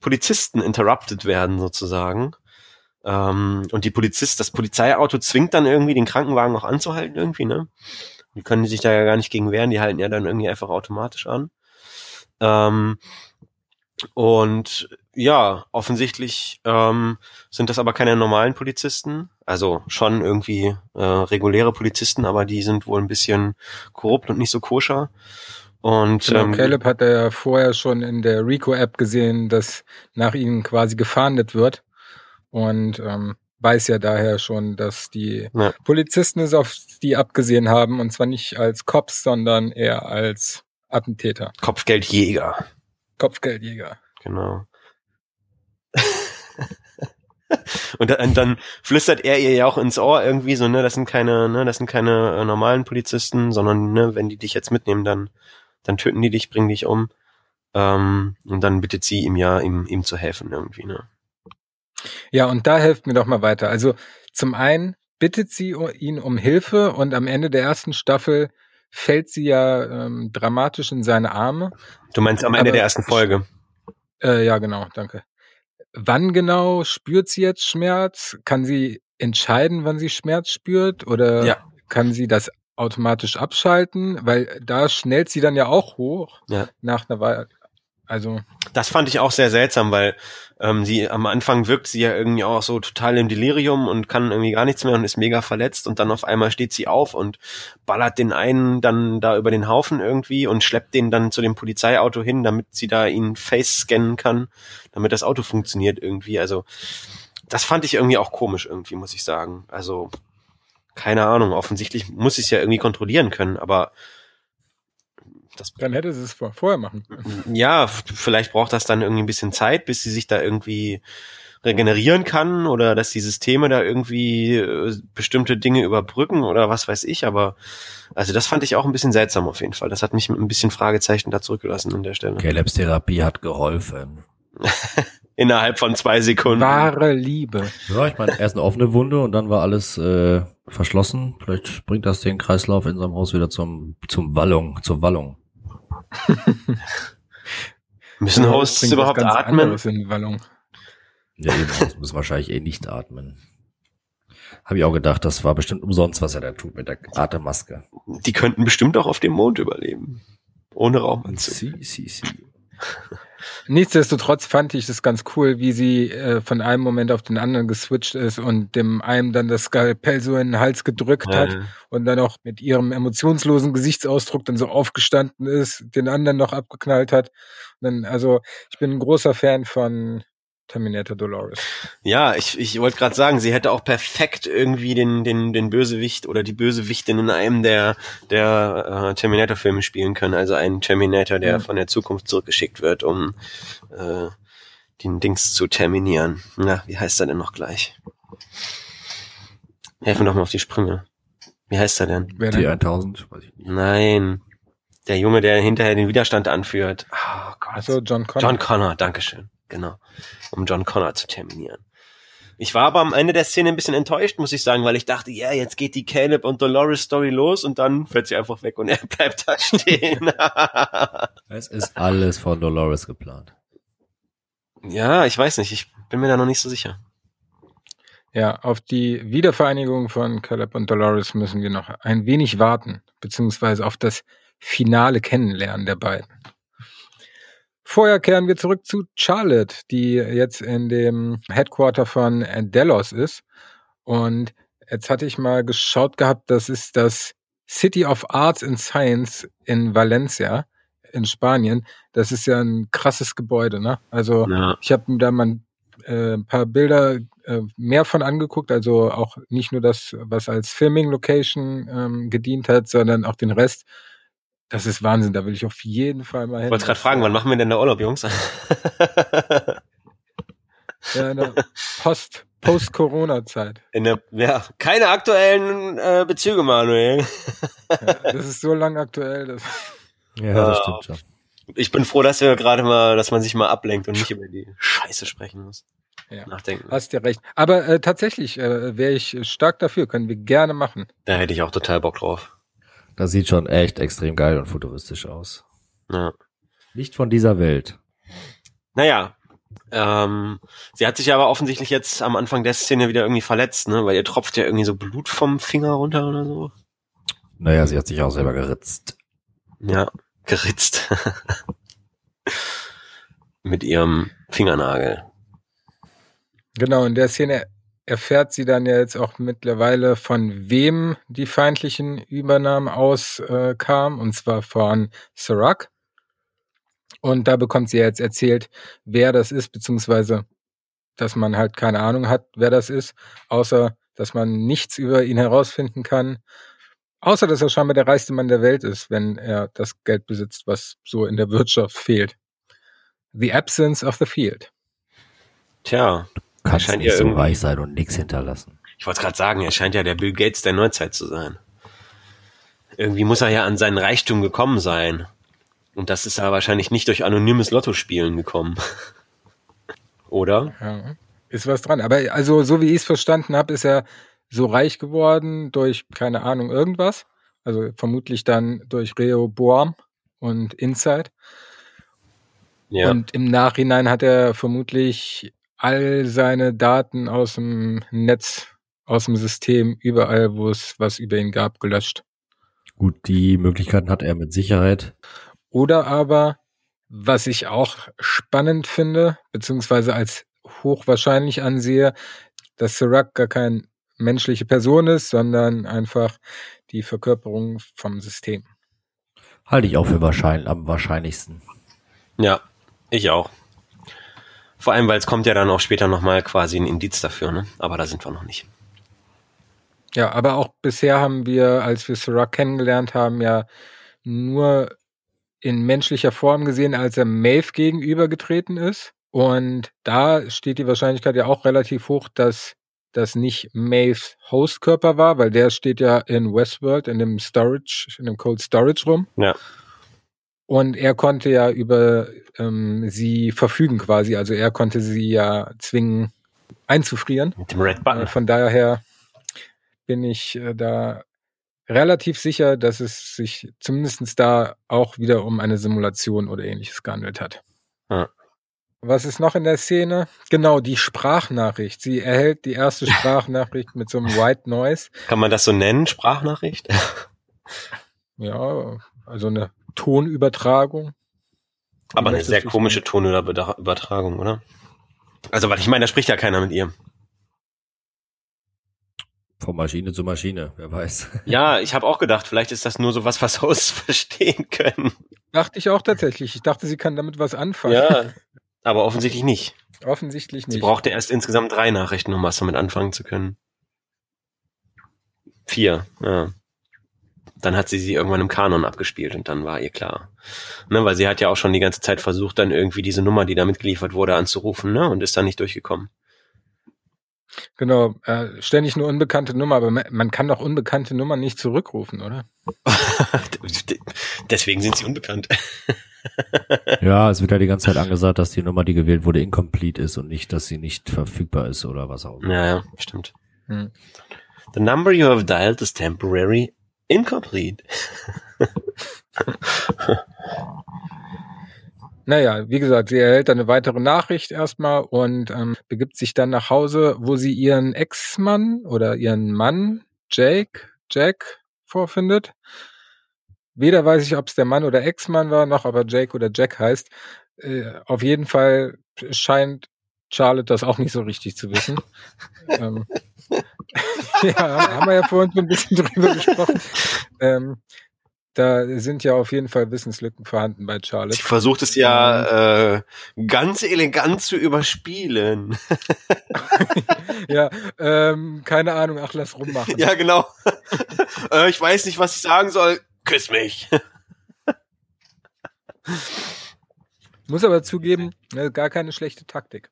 Polizisten interrupted werden sozusagen. Ähm, und die Polizist, das Polizeiauto zwingt dann irgendwie den Krankenwagen noch anzuhalten irgendwie, ne? Die können sich da ja gar nicht gegen wehren, die halten ja dann irgendwie einfach automatisch an. Ähm, und ja, offensichtlich ähm, sind das aber keine normalen Polizisten, also schon irgendwie äh, reguläre Polizisten, aber die sind wohl ein bisschen korrupt und nicht so koscher. Und genau, ähm, Caleb hat ja vorher schon in der Rico-App gesehen, dass nach ihnen quasi gefahndet wird und ähm, weiß ja daher schon, dass die ja. Polizisten es auf die abgesehen haben und zwar nicht als Cops, sondern eher als Attentäter. Kopfgeldjäger. Kopfgeldjäger. Genau. und dann, dann flüstert er ihr ja auch ins Ohr irgendwie so, ne, das sind keine, ne, das sind keine äh, normalen Polizisten, sondern, ne, wenn die dich jetzt mitnehmen, dann, dann töten die dich, bringen dich um. Ähm, und dann bittet sie ihm ja, ihm, ihm zu helfen irgendwie, ne. Ja, und da helft mir doch mal weiter. Also zum einen bittet sie ihn um Hilfe und am Ende der ersten Staffel fällt sie ja ähm, dramatisch in seine Arme. Du meinst am Ende Aber, der ersten Folge? Äh, ja, genau, danke. Wann genau spürt sie jetzt Schmerz? Kann sie entscheiden, wann sie Schmerz spürt? Oder ja. kann sie das automatisch abschalten? Weil da schnellt sie dann ja auch hoch ja. nach einer Weile. Also das fand ich auch sehr seltsam, weil ähm, sie am Anfang wirkt sie ja irgendwie auch so total im Delirium und kann irgendwie gar nichts mehr und ist mega verletzt und dann auf einmal steht sie auf und ballert den einen dann da über den Haufen irgendwie und schleppt den dann zu dem Polizeiauto hin, damit sie da ihn face scannen kann, damit das Auto funktioniert irgendwie. Also das fand ich irgendwie auch komisch irgendwie, muss ich sagen. Also keine Ahnung, offensichtlich muss ich es ja irgendwie kontrollieren können, aber das dann hätte sie es vorher machen können. Ja, vielleicht braucht das dann irgendwie ein bisschen Zeit, bis sie sich da irgendwie regenerieren kann oder dass die Systeme da irgendwie äh, bestimmte Dinge überbrücken oder was weiß ich, aber also das fand ich auch ein bisschen seltsam auf jeden Fall. Das hat mich mit ein bisschen Fragezeichen da zurückgelassen an der Stelle. Calebs Therapie hat geholfen. Innerhalb von zwei Sekunden. Wahre Liebe. Ja, ich meine, erst eine offene Wunde und dann war alles äh, verschlossen. Vielleicht bringt das den Kreislauf in seinem Haus wieder zum, zum Wallung, zur Wallung. Müssen Hosts überhaupt atmen? Ja, eben, Hosts müssen wahrscheinlich eh nicht atmen. Habe ich auch gedacht, das war bestimmt umsonst, was er da tut mit der Atemmaske. Die könnten bestimmt auch auf dem Mond überleben. Ohne Raumanzug. Sie, sie, sie. Nichtsdestotrotz fand ich es ganz cool, wie sie äh, von einem Moment auf den anderen geswitcht ist und dem einem dann das Skalpell so in den Hals gedrückt ja, hat und dann auch mit ihrem emotionslosen Gesichtsausdruck dann so aufgestanden ist, den anderen noch abgeknallt hat. Und dann, also ich bin ein großer Fan von Terminator Dolores. Ja, ich, ich wollte gerade sagen, sie hätte auch perfekt irgendwie den, den, den Bösewicht oder die Bösewichtin in einem der, der äh, Terminator-Filme spielen können. Also einen Terminator, der mhm. von der Zukunft zurückgeschickt wird, um äh, den Dings zu terminieren. Na, wie heißt er denn noch gleich? Helfen doch mal auf die Sprünge. Wie heißt er denn? Wer Die 1000? Weiß ich nicht. Nein. Der Junge, der hinterher den Widerstand anführt. Oh Gott. Also John Connor. John Connor, Dankeschön. Genau. Um John Connor zu terminieren. Ich war aber am Ende der Szene ein bisschen enttäuscht, muss ich sagen, weil ich dachte, ja, jetzt geht die Caleb und Dolores Story los und dann fährt sie einfach weg und er bleibt da stehen. es ist alles von Dolores geplant. Ja, ich weiß nicht, ich bin mir da noch nicht so sicher. Ja, auf die Wiedervereinigung von Caleb und Dolores müssen wir noch ein wenig warten, beziehungsweise auf das finale Kennenlernen der beiden. Vorher kehren wir zurück zu Charlotte, die jetzt in dem Headquarter von Delos ist. Und jetzt hatte ich mal geschaut gehabt, das ist das City of Arts and Science in Valencia in Spanien. Das ist ja ein krasses Gebäude, ne? Also ja. ich habe mir da mal äh, ein paar Bilder äh, mehr von angeguckt, also auch nicht nur das, was als Filming Location ähm, gedient hat, sondern auch den Rest. Das ist Wahnsinn, da will ich auf jeden Fall mal hin. Ich wollte gerade fragen, wann machen wir denn der Urlaub, Jungs? ja, in der Post, Post-Corona-Zeit. In der, ja, keine aktuellen äh, Bezüge, Manuel. ja, das ist so lang aktuell. Dass ja, das stimmt schon. Ich bin froh, dass wir gerade mal, dass man sich mal ablenkt und nicht über die Scheiße sprechen muss. Ja, nachdenken. Hast ja recht. Aber äh, tatsächlich äh, wäre ich stark dafür, können wir gerne machen. Da hätte ich auch total Bock drauf. Das sieht schon echt extrem geil und futuristisch aus. Ja. Nicht von dieser Welt. Naja, ähm, sie hat sich aber offensichtlich jetzt am Anfang der Szene wieder irgendwie verletzt, ne? Weil ihr tropft ja irgendwie so Blut vom Finger runter oder so. Naja, sie hat sich auch selber geritzt. Ja, geritzt. Mit ihrem Fingernagel. Genau, in der Szene erfährt sie dann ja jetzt auch mittlerweile, von wem die feindlichen Übernahmen auskamen, äh, und zwar von Serac. Und da bekommt sie jetzt erzählt, wer das ist, beziehungsweise, dass man halt keine Ahnung hat, wer das ist, außer, dass man nichts über ihn herausfinden kann, außer, dass er scheinbar der reichste Mann der Welt ist, wenn er das Geld besitzt, was so in der Wirtschaft fehlt. The Absence of the Field. Tja, kannst nicht so reich sein und nichts hinterlassen. Ich wollte gerade sagen, er scheint ja der Bill Gates der Neuzeit zu sein. Irgendwie muss er ja an seinen Reichtum gekommen sein. Und das ist ja wahrscheinlich nicht durch anonymes Lottospielen gekommen. Oder? Ja, ist was dran. Aber also, so wie ich es verstanden habe, ist er so reich geworden durch, keine Ahnung, irgendwas. Also vermutlich dann durch Rehoboam und Inside. Ja. Und im Nachhinein hat er vermutlich all seine Daten aus dem Netz, aus dem System, überall, wo es was über ihn gab, gelöscht. Gut, die Möglichkeiten hat er mit Sicherheit. Oder aber, was ich auch spannend finde, beziehungsweise als hochwahrscheinlich ansehe, dass Sirac gar keine menschliche Person ist, sondern einfach die Verkörperung vom System. Halte ich auch für wahrscheinlich, am wahrscheinlichsten. Ja, ich auch. Vor allem, weil es kommt ja dann auch später nochmal quasi ein Indiz dafür, ne? Aber da sind wir noch nicht. Ja, aber auch bisher haben wir, als wir Sirac kennengelernt haben, ja nur in menschlicher Form gesehen, als er Maeve gegenübergetreten ist. Und da steht die Wahrscheinlichkeit ja auch relativ hoch, dass das nicht Maeves Hostkörper war, weil der steht ja in Westworld in dem Storage, in dem Cold Storage rum. Ja. Und er konnte ja über ähm, sie verfügen quasi. Also er konnte sie ja zwingen einzufrieren. Mit dem Red Button. Von daher bin ich äh, da relativ sicher, dass es sich zumindest da auch wieder um eine Simulation oder ähnliches gehandelt hat. Ja. Was ist noch in der Szene? Genau, die Sprachnachricht. Sie erhält die erste Sprachnachricht mit so einem White Noise. Kann man das so nennen, Sprachnachricht? ja, also eine Tonübertragung. Aber eine sehr komische Tonübertragung, oder? Also, weil ich meine, da spricht ja keiner mit ihr. Von Maschine zu Maschine, wer weiß. Ja, ich habe auch gedacht, vielleicht ist das nur so was, was Hosts verstehen können. Dachte ich auch tatsächlich. Ich dachte, sie kann damit was anfangen. Ja, aber offensichtlich nicht. Offensichtlich nicht. Sie brauchte erst insgesamt drei Nachrichten, um was damit anfangen zu können. Vier, ja dann hat sie sie irgendwann im Kanon abgespielt und dann war ihr klar. Ne, weil sie hat ja auch schon die ganze Zeit versucht, dann irgendwie diese Nummer, die da mitgeliefert wurde, anzurufen, ne, und ist dann nicht durchgekommen. Genau, äh, ständig eine unbekannte Nummer, aber man kann doch unbekannte Nummern nicht zurückrufen, oder? Deswegen sind sie unbekannt. ja, es wird ja die ganze Zeit angesagt, dass die Nummer, die gewählt wurde, incomplete ist und nicht, dass sie nicht verfügbar ist oder was auch immer. Ja, ja, stimmt. Hm. The number you have dialed is temporary Incomplete. Naja, wie gesagt, sie erhält dann eine weitere Nachricht erstmal und ähm, begibt sich dann nach Hause, wo sie ihren Ex-Mann oder ihren Mann, Jake, Jack, vorfindet. Weder weiß ich, ob es der Mann oder Ex-Mann war, noch ob er Jake oder Jack heißt. Äh, auf jeden Fall scheint Charlotte das auch nicht so richtig zu wissen. ähm, ja, haben wir ja vorhin so ein bisschen drüber gesprochen. Ähm, da sind ja auf jeden Fall Wissenslücken vorhanden bei Charlotte. Sie versucht es ja äh, ganz elegant zu überspielen. ja, ähm, keine Ahnung, ach, lass rummachen. Ja, genau. äh, ich weiß nicht, was ich sagen soll. Küss mich. Muss aber zugeben, äh, gar keine schlechte Taktik.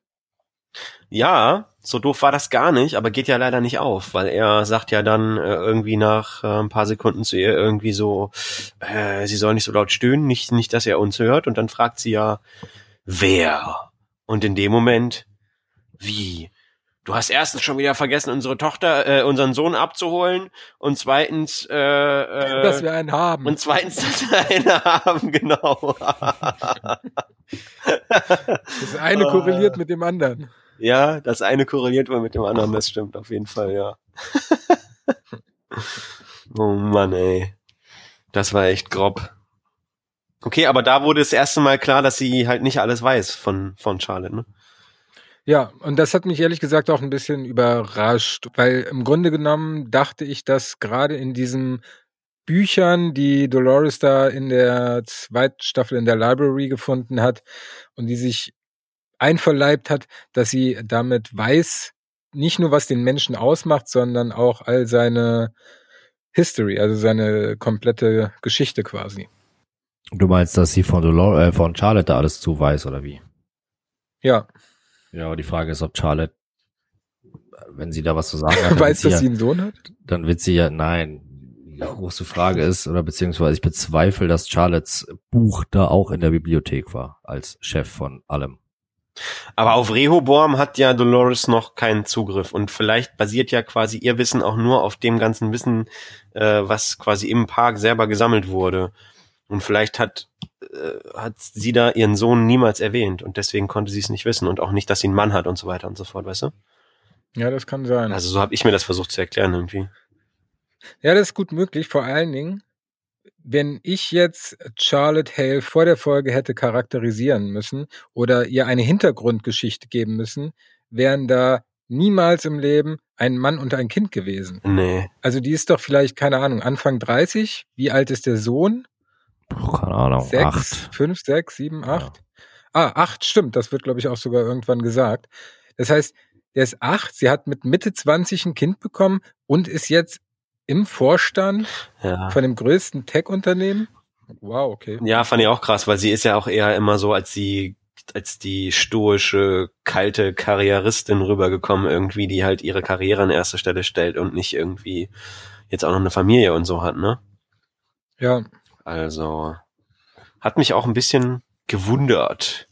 Ja, so doof war das gar nicht, aber geht ja leider nicht auf, weil er sagt ja dann äh, irgendwie nach äh, ein paar Sekunden zu ihr irgendwie so, äh, sie soll nicht so laut stöhnen, nicht, nicht, dass er uns hört. Und dann fragt sie ja, wer? Und in dem Moment, wie? Du hast erstens schon wieder vergessen, unsere Tochter, äh, unseren Sohn abzuholen und zweitens, äh, äh, dass wir einen haben. Und zweitens, dass wir einen haben, genau. das eine korreliert mit dem anderen. Ja, das eine korreliert wohl mit dem anderen, das stimmt auf jeden Fall, ja. oh Mann, ey. Das war echt grob. Okay, aber da wurde das erste Mal klar, dass sie halt nicht alles weiß von, von Charlotte, ne? Ja, und das hat mich ehrlich gesagt auch ein bisschen überrascht, weil im Grunde genommen dachte ich, dass gerade in diesen Büchern, die Dolores da in der zweiten Staffel in der Library gefunden hat und die sich einverleibt hat, dass sie damit weiß, nicht nur was den Menschen ausmacht, sondern auch all seine History, also seine komplette Geschichte quasi. Du meinst, dass sie von, Dolores, äh, von Charlotte alles zu weiß oder wie? Ja. Ja, aber die Frage ist, ob Charlotte, wenn sie da was zu sagen hat, weiß, dass ja, sie einen Sohn hat? Dann wird sie ja, nein, die große Frage ist, oder beziehungsweise ich bezweifle, dass Charlottes Buch da auch in der Bibliothek war, als Chef von allem. Aber auf Rehoboam hat ja Dolores noch keinen Zugriff und vielleicht basiert ja quasi ihr Wissen auch nur auf dem ganzen Wissen, äh, was quasi im Park selber gesammelt wurde. Und vielleicht hat, äh, hat sie da ihren Sohn niemals erwähnt und deswegen konnte sie es nicht wissen und auch nicht, dass sie einen Mann hat und so weiter und so fort, weißt du? Ja, das kann sein. Also so habe ich mir das versucht zu erklären irgendwie. Ja, das ist gut möglich. Vor allen Dingen, wenn ich jetzt Charlotte Hale vor der Folge hätte charakterisieren müssen oder ihr eine Hintergrundgeschichte geben müssen, wären da niemals im Leben ein Mann und ein Kind gewesen. Nee. Also die ist doch vielleicht, keine Ahnung, Anfang 30. Wie alt ist der Sohn? Puh, keine Ahnung, Sechs, acht. fünf, sechs, sieben, acht. Ah, acht, stimmt. Das wird, glaube ich, auch sogar irgendwann gesagt. Das heißt, der ist acht. Sie hat mit Mitte 20 ein Kind bekommen und ist jetzt im Vorstand Ja. von dem größten Tech-Unternehmen. Wow, okay. Ja, fand ich auch krass, weil sie ist ja auch eher immer so als die als die stoische, kalte Karrieristin rübergekommen, irgendwie, die halt ihre Karriere an erste Stelle stellt und nicht irgendwie jetzt auch noch eine Familie und so hat, ne? Ja, Also hat mich auch ein bisschen gewundert.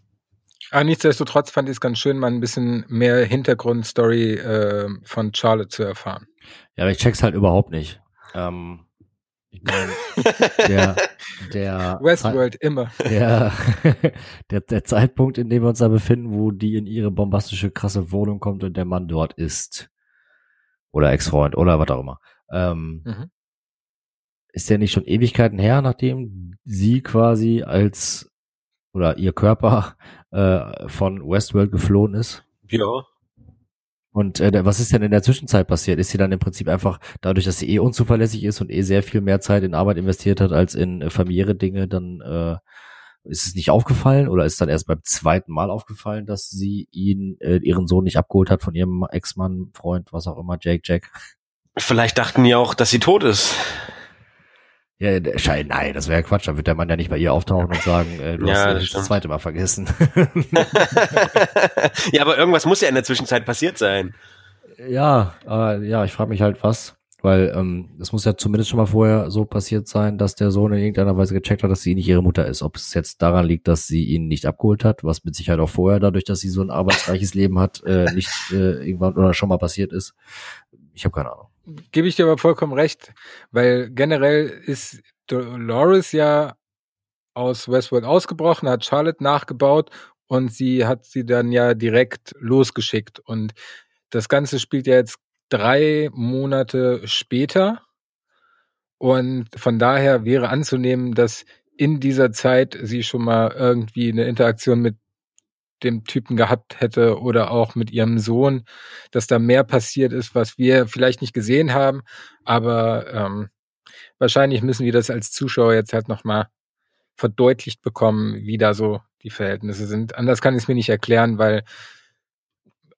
aber Ah, nichtsdestotrotz fand ich es ganz schön, mal ein bisschen mehr Hintergrundstory äh, von Charlotte zu erfahren. Ja, aber ich check's halt überhaupt nicht. Ähm, ich mein, der, der, Westworld immer. der, der, der Zeitpunkt, in dem wir uns da befinden, wo die in ihre bombastische, krasse Wohnung kommt und der Mann dort ist. Oder Ex-Freund oder was auch immer. Ähm, Mhm. ist der nicht schon Ewigkeiten her, nachdem sie quasi als oder ihr Körper äh, von Westworld geflohen ist? Ja. Und äh, was ist denn in der Zwischenzeit passiert? Ist sie dann im Prinzip einfach, dadurch, dass sie eh unzuverlässig ist und eh sehr viel mehr Zeit in Arbeit investiert hat als in äh, familiäre Dinge, dann äh, ist es nicht aufgefallen oder ist dann erst beim zweiten Mal aufgefallen, dass sie ihn, äh, ihren Sohn nicht abgeholt hat von ihrem Ex-Mann, Freund, was auch immer, Jake Jack? Vielleicht dachten die auch, dass sie tot ist. Ja, Schein, nein, das wäre ja Quatsch. Dann wird der Mann ja nicht bei ihr auftauchen und sagen, äh, du Ja, hast das äh, das, stimmt. zweite Mal vergessen. ja, aber irgendwas muss ja in der Zwischenzeit passiert sein. ja, äh, ja, ich frage mich halt was, weil ähm, es muss ja zumindest schon mal vorher so passiert sein, dass der Sohn in irgendeiner Weise gecheckt hat, dass sie nicht ihre Mutter ist. Ob es jetzt daran liegt, dass sie ihn nicht abgeholt hat, was mit Sicherheit auch vorher, dadurch, dass sie so ein arbeitsreiches Leben hat, äh, nicht äh, irgendwann oder schon mal passiert ist. Ich habe keine Ahnung. Gebe ich dir aber vollkommen recht, weil generell ist Dolores ja aus Westworld ausgebrochen, hat Charlotte nachgebaut und sie hat sie dann ja direkt losgeschickt. Und das Ganze spielt ja jetzt drei Monate später. Und von daher wäre anzunehmen, dass in dieser Zeit sie schon mal irgendwie eine Interaktion mit dem Typen gehabt hätte oder auch mit ihrem Sohn, dass da mehr passiert ist, was wir vielleicht nicht gesehen haben. Aber ähm, wahrscheinlich müssen wir das als Zuschauer jetzt halt nochmal verdeutlicht bekommen, wie da so die Verhältnisse sind. Anders kann ich es mir nicht erklären, weil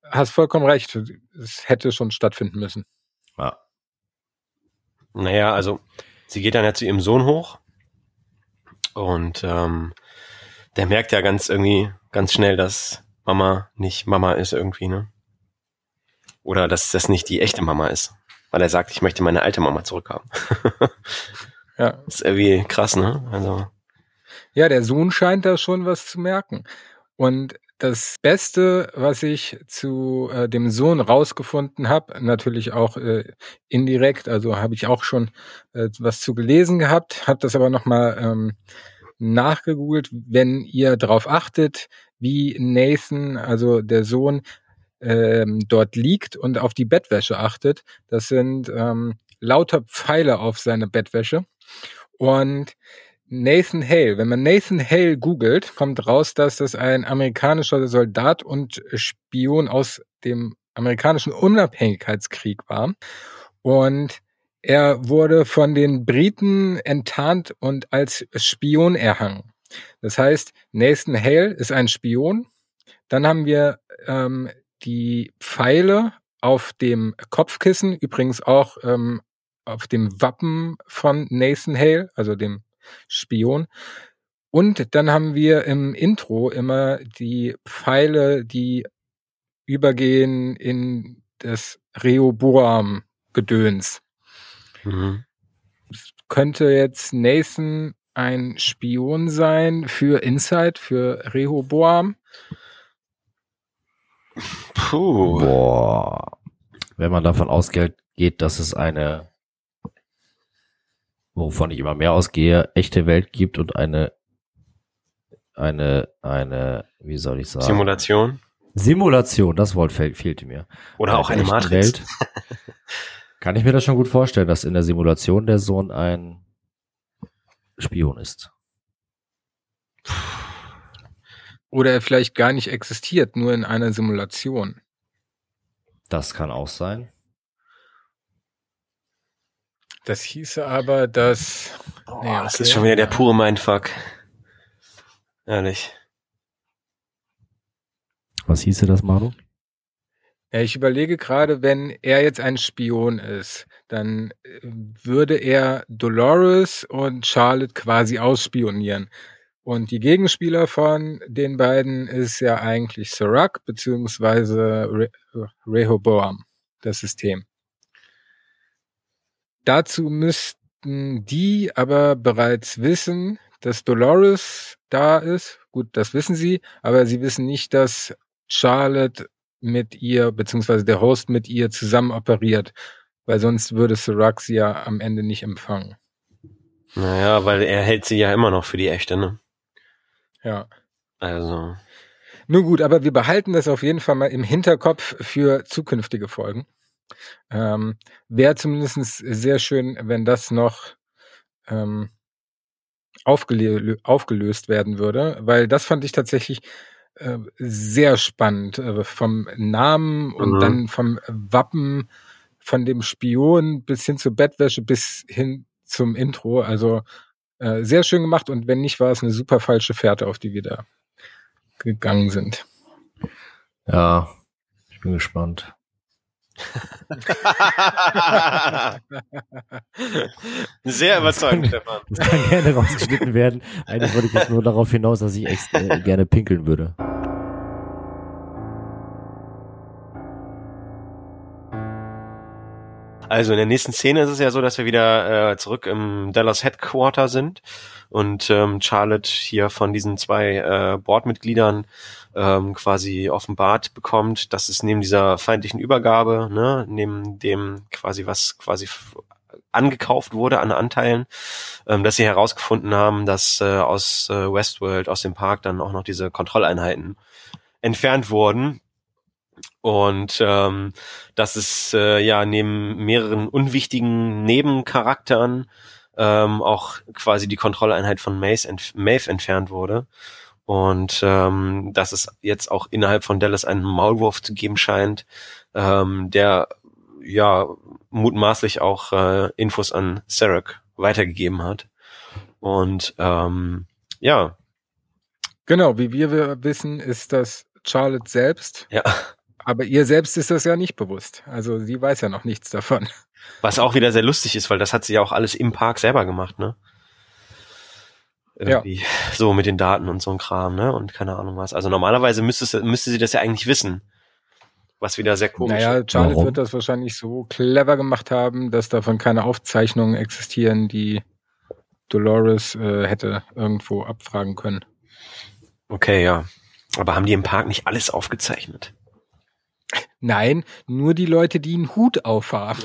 hast vollkommen recht, es hätte schon stattfinden müssen. Ja. Naja, also sie geht dann ja zu ihrem Sohn hoch und ähm, der merkt ja ganz irgendwie ganz schnell, dass Mama nicht Mama ist irgendwie, ne? Oder dass das nicht die echte Mama ist. Weil er sagt, ich möchte meine alte Mama zurückhaben. Ja. Das ist irgendwie krass, ne? Also, Ja, der Sohn scheint da schon was zu merken. Und das Beste, was ich zu äh, dem Sohn rausgefunden habe, natürlich auch äh, indirekt, also habe ich auch schon äh, was zu gelesen gehabt, habe das aber nochmal ähm, nachgegoogelt, wenn ihr darauf achtet, wie Nathan, also der Sohn, ähm, dort liegt und auf die Bettwäsche achtet. Das sind ähm, lauter Pfeile auf seine Bettwäsche. Und Nathan Hale, wenn man Nathan Hale googelt, kommt raus, dass das ein amerikanischer Soldat und Spion aus dem amerikanischen Unabhängigkeitskrieg war. Und er wurde von den Briten enttarnt und als Spion erhangen. Das heißt, Nathan Hale ist ein Spion. Dann haben wir ähm, die Pfeile auf dem Kopfkissen, übrigens auch ähm, auf dem Wappen von Nathan Hale, also dem Spion. Und dann haben wir im Intro immer die Pfeile, die übergehen in das Rehoboam-Gedöns. Mhm. Könnte jetzt Nathan ein Spion sein für Inside, für Rehoboam? Puh. Boah. Wenn man davon ausgeht, dass es eine, wovon ich immer mehr ausgehe, echte Welt gibt und eine eine, eine, wie soll ich sagen? Simulation. Simulation, das Wort fehl, fehlte mir. Oder auch eine Matrix. Welt, kann ich mir das schon gut vorstellen, dass in der Simulation der Sohn ein Spion ist. Oder er vielleicht gar nicht existiert, nur in einer Simulation. Das kann auch sein. Das hieße aber, dass. Oh, nee, okay. Das ist schon wieder der pure Mindfuck. Ehrlich. Was hieße das, Manu? Ja, ich überlege gerade, wenn er jetzt ein Spion ist, dann äh, würde er Dolores und Charlotte quasi ausspionieren. Und die Gegenspieler von den beiden ist ja eigentlich Serac beziehungsweise Re Rehoboam, das System. Dazu müssten die aber bereits wissen, dass Dolores da ist. Gut, das wissen sie, aber sie wissen nicht, dass Charlotte mit ihr, beziehungsweise der Host mit ihr zusammen operiert, weil sonst würde Serac sie ja am Ende nicht empfangen. Naja, weil er hält sie ja immer noch für die echte, ne? Ja. Also. Nun gut, aber wir behalten das auf jeden Fall mal im Hinterkopf für zukünftige Folgen. Ähm, Wäre zumindest sehr schön, wenn das noch ähm, aufgelö aufgelöst werden würde, weil das fand ich tatsächlich äh, sehr spannend äh, vom Namen und mhm. dann vom Wappen von dem Spion bis hin zur Bettwäsche bis hin zum Intro. Also äh, sehr schön gemacht und wenn nicht, war es eine super falsche Fährte, auf die wir da gegangen sind. Ja, ich bin gespannt. Sehr überzeugend, Stefan. Das kann gerne rausgeschnitten werden. Eigentlich wollte ich jetzt nur darauf hinaus, dass ich echt äh, gerne pinkeln würde. Also in der nächsten Szene ist es ja so, dass wir wieder äh, zurück im Dallas Headquarter sind und ähm, Charlotte hier von diesen zwei äh, Boardmitgliedern ähm, quasi offenbart bekommt, dass es neben dieser feindlichen Übergabe, ne, neben dem quasi was quasi angekauft wurde an Anteilen, ähm, dass sie herausgefunden haben, dass äh, aus äh, Westworld, aus dem Park dann auch noch diese Kontrolleinheiten entfernt wurden. Und ähm, dass es äh, ja neben mehreren unwichtigen Nebencharakteren ähm, auch quasi die Kontrolleinheit von Mace ent Maeve entfernt wurde. Und ähm, dass es jetzt auch innerhalb von Dallas einen Maulwurf zu geben scheint, ähm, der ja mutmaßlich auch äh, Infos an Sarek weitergegeben hat. Und ähm, ja. Genau, wie wir wissen, ist das Charlotte selbst. Ja. Aber ihr selbst ist das ja nicht bewusst. Also sie weiß ja noch nichts davon. Was auch wieder sehr lustig ist, weil das hat sie ja auch alles im Park selber gemacht, ne? Irgendwie ja. so mit den Daten und so ein Kram, ne? Und keine Ahnung was. Also normalerweise müsste, müsste sie das ja eigentlich wissen. Was wieder sehr komisch Naja, Charlotte Warum? wird das wahrscheinlich so clever gemacht haben, dass davon keine Aufzeichnungen existieren, die Dolores äh, hätte irgendwo abfragen können. Okay, ja. Aber haben die im Park nicht alles aufgezeichnet? Nein, nur die Leute, die einen Hut aufhaben.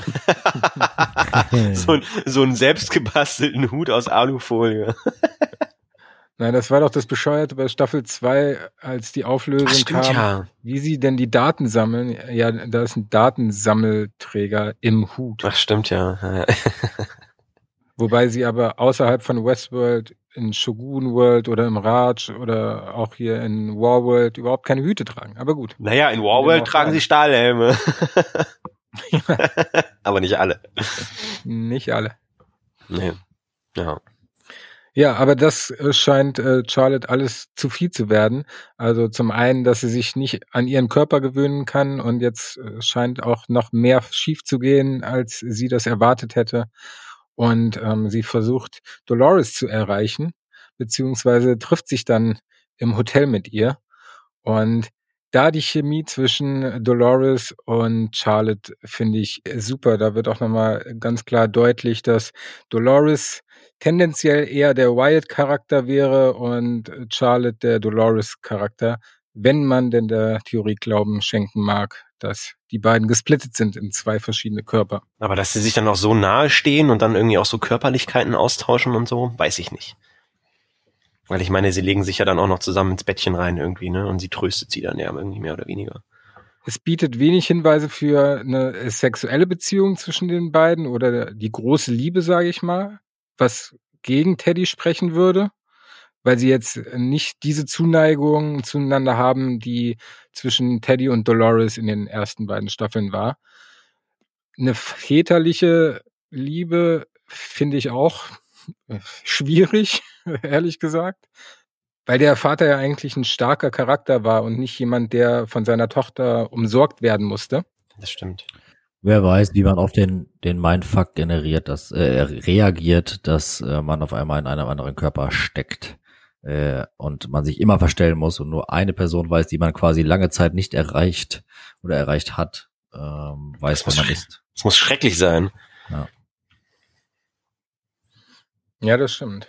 so, ein, so einen selbstgebastelten Hut aus Alufolie. Nein, das war doch das Bescheuerte bei Staffel 2, als die Auflösung Ach, stimmt, kam, ja. wie sie denn die Daten sammeln. Ja, da ist ein Datensammelträger im Hut. Ach, stimmt, ja. Wobei sie aber außerhalb von Westworld in Shogun World oder im Raj oder auch hier in Warworld überhaupt keine Hüte tragen. Aber gut. Naja, in Warworld tragen sie Stahlhelme. aber nicht alle. Nicht alle. Nee. Ja. Ja, aber das äh, scheint äh, Charlotte alles zu viel zu werden. Also zum einen, dass sie sich nicht an ihren Körper gewöhnen kann und jetzt äh, scheint auch noch mehr schief zu gehen, als sie das erwartet hätte. Und ähm, sie versucht, Dolores zu erreichen, beziehungsweise trifft sich dann im Hotel mit ihr. Und da die Chemie zwischen Dolores und Charlotte finde ich super. Da wird auch nochmal ganz klar deutlich, dass Dolores tendenziell eher der Wyatt-Charakter wäre und Charlotte der Dolores-Charakter, wenn man denn der Theorie Glauben schenken mag, dass die beiden gesplittet sind in zwei verschiedene Körper. Aber dass sie sich dann auch so nahe stehen und dann irgendwie auch so Körperlichkeiten austauschen und so, weiß ich nicht. Weil ich meine, sie legen sich ja dann auch noch zusammen ins Bettchen rein irgendwie, ne? Und sie tröstet sie dann ja irgendwie mehr oder weniger. Es bietet wenig Hinweise für eine sexuelle Beziehung zwischen den beiden oder die große Liebe, sage ich mal, was gegen Teddy sprechen würde, weil sie jetzt nicht diese Zuneigung zueinander haben, die zwischen Teddy und Dolores in den ersten beiden Staffeln war. Eine väterliche Liebe finde ich auch schwierig, ehrlich gesagt. Weil der Vater ja eigentlich ein starker Charakter war und nicht jemand, der von seiner Tochter umsorgt werden musste. Das stimmt. Wer weiß, wie man auf den, den Mindfuck generiert, dass, äh, reagiert, dass äh, man auf einmal in einem anderen Körper steckt äh, und man sich immer verstellen muss und nur eine Person weiß, die man quasi lange Zeit nicht erreicht oder erreicht hat, ähm, weiß, wer man ist. Es muss schrecklich sein. Ja. Ja, das stimmt.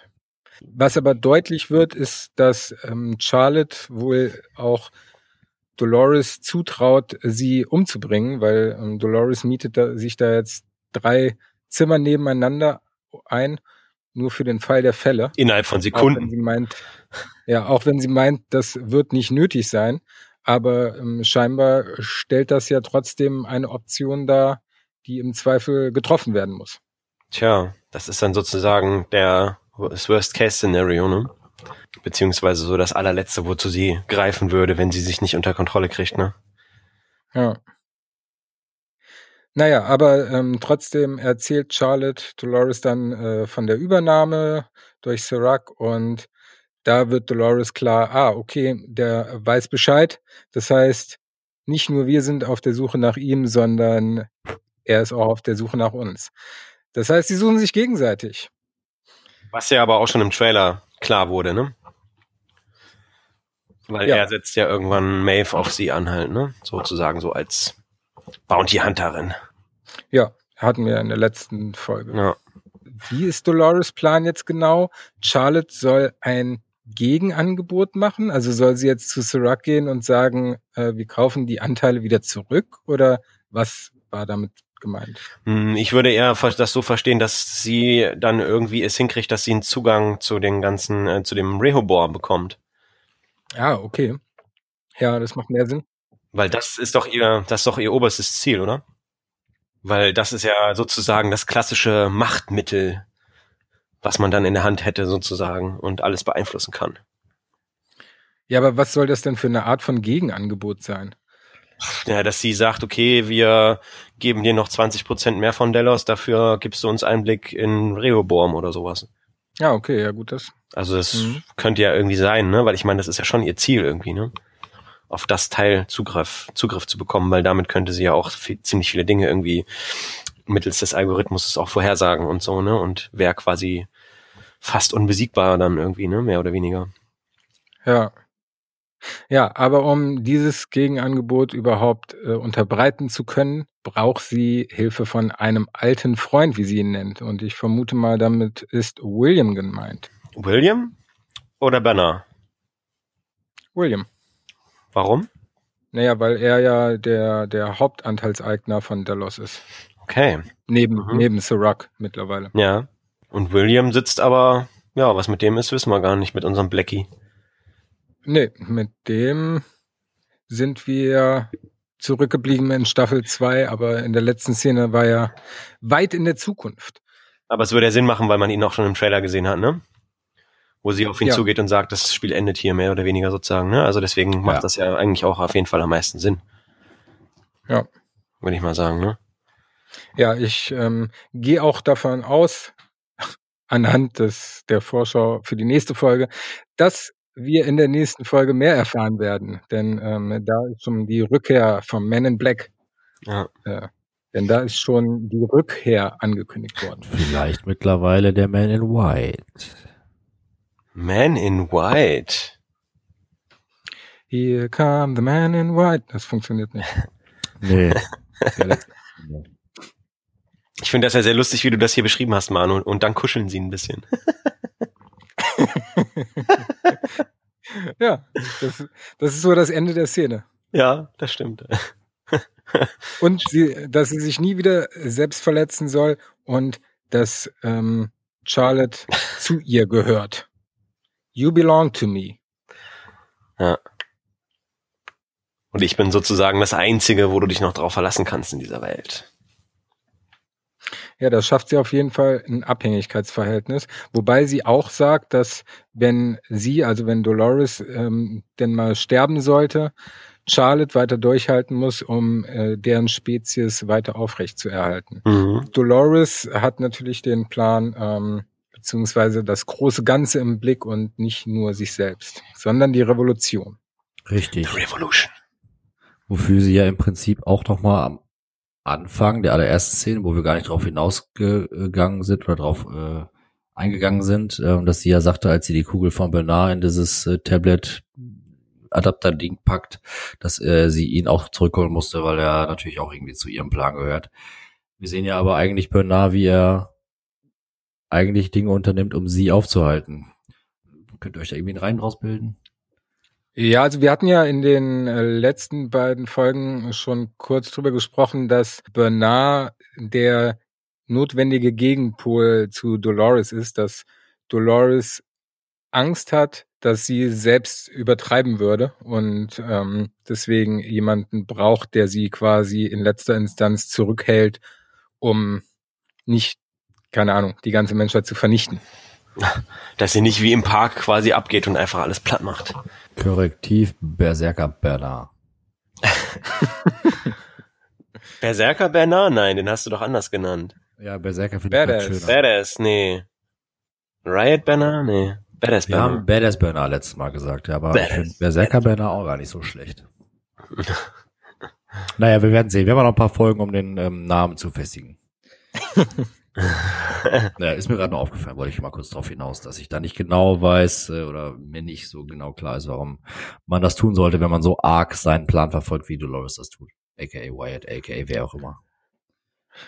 Was aber deutlich wird, ist, dass ähm, Charlotte wohl auch Dolores zutraut, sie umzubringen, weil ähm, Dolores mietet da, sich da jetzt drei Zimmer nebeneinander ein, nur für den Fall der Fälle. Innerhalb von Sekunden. Auch wenn sie meint, ja, auch wenn sie meint, das wird nicht nötig sein. Aber ähm, scheinbar stellt das ja trotzdem eine Option dar, die im Zweifel getroffen werden muss. Tja, das ist dann sozusagen der das Worst-Case-Szenario, ne? Beziehungsweise so das allerletzte, wozu sie greifen würde, wenn sie sich nicht unter Kontrolle kriegt, ne? Ja. Naja, aber ähm, trotzdem erzählt Charlotte Dolores dann äh, von der Übernahme durch Sirac und da wird Dolores klar, ah, okay, der weiß Bescheid. Das heißt, nicht nur wir sind auf der Suche nach ihm, sondern er ist auch auf der Suche nach uns. Das heißt, sie suchen sich gegenseitig. Was ja aber auch schon im Trailer klar wurde, ne? Weil ja. er setzt ja irgendwann Maeve auf sie an halt, ne? Sozusagen so als Bounty Hunterin. Ja, hatten wir in der letzten Folge. Ja. Wie ist Dolores Plan jetzt genau? Charlotte soll ein Gegenangebot machen? Also soll sie jetzt zu Sirac gehen und sagen, äh, wir kaufen die Anteile wieder zurück? Oder was war damit gemeint. Hm, ich würde eher das so verstehen, dass sie dann irgendwie es hinkriegt, dass sie einen Zugang zu den ganzen, äh, zu dem Rehoboam bekommt. Ja, okay. Ja, das macht mehr Sinn. Weil das ist doch ihr, das ist doch ihr oberstes Ziel, oder? Weil das ist ja sozusagen das klassische Machtmittel, was man dann in der Hand hätte sozusagen und alles beeinflussen kann. Ja, aber was soll das denn für eine Art von Gegenangebot sein? ja, dass sie sagt, okay, wir geben dir noch 20 Prozent mehr von Delos, dafür gibst du uns Einblick in Rehoboam oder sowas. Ja, okay, ja gut, das. Also das mhm. könnte ja irgendwie sein, ne? Weil ich meine, das ist ja schon ihr Ziel irgendwie, ne? Auf das Teil Zugriff, Zugriff zu bekommen, weil damit könnte sie ja auch viel, ziemlich viele Dinge irgendwie mittels des Algorithmus auch vorhersagen und so, ne? Und wäre quasi fast unbesiegbar dann irgendwie, ne? Mehr oder weniger. Ja, ja, aber um dieses Gegenangebot überhaupt äh, unterbreiten zu können, braucht sie Hilfe von einem alten Freund, wie sie ihn nennt. Und ich vermute mal, damit ist William gemeint. William oder Banner? William. Warum? Naja, weil er ja der, der Hauptanteilseigner von Delos ist. Okay. Neben, mhm. neben Sirac mittlerweile. Ja. Und William sitzt aber, ja, was mit dem ist, wissen wir gar nicht, mit unserem Blackie. Nee, mit dem sind wir zurückgeblieben in Staffel 2, aber in der letzten Szene war er weit in der Zukunft. Aber es würde ja Sinn machen, weil man ihn auch schon im Trailer gesehen hat, ne? Wo sie auf ihn ja. zugeht und sagt, das Spiel endet hier mehr oder weniger sozusagen, ne? Also deswegen macht ja. das ja eigentlich auch auf jeden Fall am meisten Sinn. Ja. Würde ich mal sagen, ne? Ja, ich ähm, gehe auch davon aus, anhand des, der Vorschau für die nächste Folge, dass wir in der nächsten Folge mehr erfahren werden, denn ähm, da ist schon die Rückkehr vom Man in Black. Ja. Äh, denn da ist schon die Rückkehr angekündigt worden. Vielleicht mittlerweile der Man in White. Man in White. Here come the man in white. Das funktioniert nicht. Nee. Ich finde das ja sehr lustig, wie du das hier beschrieben hast, Manu. Und dann kuscheln sie ein bisschen. ja, das, das ist so das Ende der Szene. Ja, das stimmt. Und sie, dass sie sich nie wieder selbst verletzen soll und dass ähm, Charlotte zu ihr gehört. You belong to me. Ja. Und ich bin sozusagen das Einzige, wo du dich noch drauf verlassen kannst in dieser Welt. Ja, das schafft sie auf jeden Fall ein Abhängigkeitsverhältnis. Wobei sie auch sagt, dass wenn sie, also wenn Dolores ähm, denn mal sterben sollte, Charlotte weiter durchhalten muss, um äh, deren Spezies weiter aufrecht zu erhalten. Mhm. Dolores hat natürlich den Plan, ähm, beziehungsweise das große Ganze im Blick und nicht nur sich selbst, sondern die Revolution. Richtig. The Revolution. Wofür sie ja im Prinzip auch nochmal am Anfang der allerersten Szene, wo wir gar nicht drauf hinausgegangen sind oder drauf äh, eingegangen sind, äh, dass sie ja sagte, als sie die Kugel von Bernard in dieses äh, Tablet Adapter-Ding packt, dass äh, sie ihn auch zurückholen musste, weil er natürlich auch irgendwie zu ihrem Plan gehört. Wir sehen ja aber eigentlich Bernard, wie er eigentlich Dinge unternimmt, um sie aufzuhalten. Könnt ihr euch da irgendwie einen Reim draus bilden? Ja, also wir hatten ja in den äh, letzten beiden Folgen schon kurz drüber gesprochen, dass Bernard der notwendige Gegenpol zu Dolores ist, dass Dolores Angst hat, dass sie selbst übertreiben würde und ähm, deswegen jemanden braucht, der sie quasi in letzter Instanz zurückhält, um nicht, keine Ahnung, die ganze Menschheit zu vernichten. Dass sie nicht wie im Park quasi abgeht und einfach alles platt macht. Korrektiv Berserker Bernard. Berserker Bernard? Nein, den hast du doch anders genannt. Ja, Berserker finde ich Badass. schöner. Badass, nee. Riot Bernard? Nee. Badass Wir haben. Badass Bernard letztes Mal gesagt, ja, aber ich Badass. finde Berserker Bernard auch gar nicht so schlecht. naja, wir werden sehen. Wir haben noch ein paar Folgen, um den ähm, Namen zu festigen. ja, ist mir gerade noch aufgefallen, wollte ich mal kurz darauf hinaus, dass ich da nicht genau weiß äh, oder mir nicht so genau klar ist, warum man das tun sollte, wenn man so arg seinen Plan verfolgt, wie Dolores das tut. AKA Wyatt, AKA wer auch immer.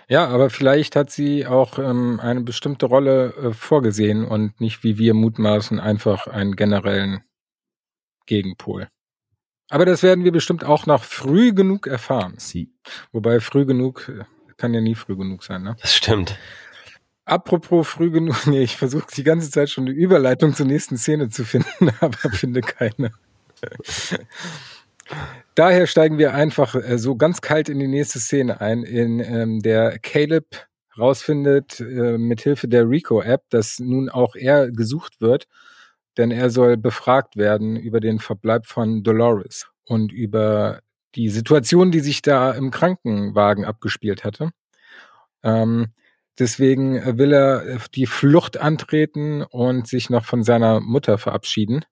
Ja, aber vielleicht hat sie auch ähm, eine bestimmte Rolle äh, vorgesehen und nicht wie wir mutmaßen einfach einen generellen Gegenpol. Aber das werden wir bestimmt auch noch früh genug erfahren. Sie. Wobei früh genug äh, kann ja nie früh genug sein, ne? Das stimmt. Apropos früh genug, nee, ich versuche die ganze Zeit schon eine Überleitung zur nächsten Szene zu finden, aber finde keine. Daher steigen wir einfach äh, so ganz kalt in die nächste Szene ein, in ähm, der Caleb rausfindet, äh, mithilfe der Rico-App, dass nun auch er gesucht wird, denn er soll befragt werden über den Verbleib von Dolores und über die Situation, die sich da im Krankenwagen abgespielt hatte. Ähm, deswegen will er die Flucht antreten und sich noch von seiner Mutter verabschieden,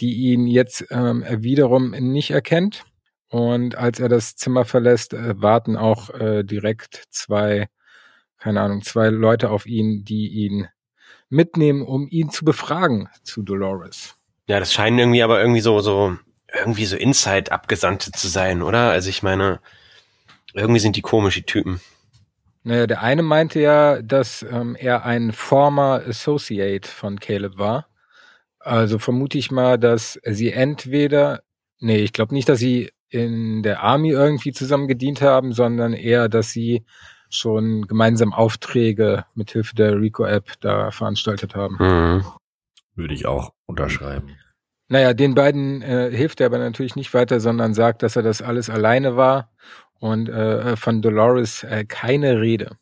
die ihn jetzt ähm, wiederum nicht erkennt. Und als er das Zimmer verlässt, äh, warten auch äh, direkt zwei, keine Ahnung, zwei Leute auf ihn, die ihn mitnehmen, um ihn zu befragen zu Dolores. Ja, das scheinen irgendwie aber irgendwie so, so, irgendwie so Inside-Abgesandte zu sein, oder? Also ich meine, irgendwie sind die komisch, die Typen. Naja, der eine meinte ja, dass ähm, er ein former Associate von Caleb war. Also vermute ich mal, dass sie entweder, nee, ich glaube nicht, dass sie in der Army irgendwie zusammen gedient haben, sondern eher, dass sie schon gemeinsam Aufträge mit Hilfe der Rico-App da veranstaltet haben. Mhm. Würde ich auch unterschreiben. Naja, den beiden äh, hilft er aber natürlich nicht weiter, sondern sagt, dass er das alles alleine war und äh, von Dolores äh, keine Rede.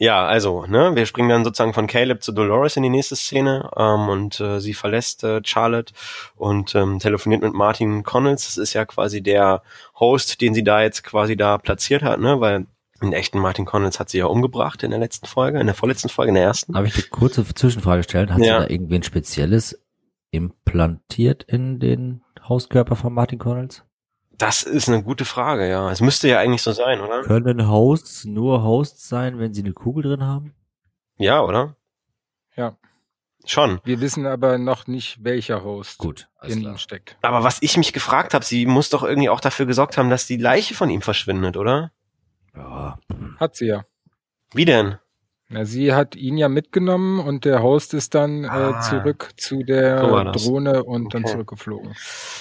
Ja, also, ne, wir springen dann sozusagen von Caleb zu Dolores in die nächste Szene ähm, und äh, sie verlässt äh, Charlotte und ähm, telefoniert mit Martin Connells. Das ist ja quasi der Host, den sie da jetzt quasi da platziert hat, ne, weil den echten Martin Connells hat sie ja umgebracht in der letzten Folge, in der vorletzten Folge, in der ersten. Darf ich eine kurze Zwischenfrage stellen? Hat Ja. sie da irgendwie ein spezielles implantiert in den Hauskörper von Martin Connells? Das ist eine gute Frage, ja. Es müsste ja eigentlich so sein, oder? Können Hosts nur Hosts sein, wenn sie eine Kugel drin haben? Ja, oder? Ja. Schon. Wir wissen aber noch nicht, welcher Host Gut, in klar. ihm steckt. Aber was ich mich gefragt habe, sie muss doch irgendwie auch dafür gesorgt haben, dass die Leiche von ihm verschwindet, oder? Ja, Hat sie ja. Wie denn? Na, sie hat ihn ja mitgenommen und der Host ist dann Ah. äh, zurück zu der So. Drohne und dann Okay. zurückgeflogen.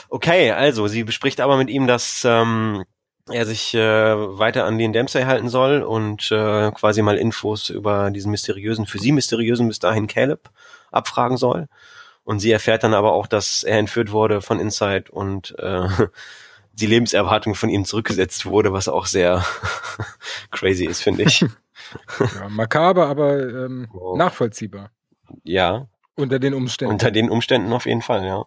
Okay, also sie bespricht aber mit ihm, dass ähm, er sich äh, weiter an den Dempsey halten soll und äh, quasi mal Infos über diesen mysteriösen, für sie mysteriösen bis dahin Caleb abfragen soll. Und sie erfährt dann aber auch, dass er entführt wurde von Inside und äh, die Lebenserwartung von ihm zurückgesetzt wurde, was auch sehr crazy ist, finde ich. Ja, makaber, aber ähm, Wow. nachvollziehbar. ja, Unter den Umständen. unter den Umständen auf jeden Fall, ja.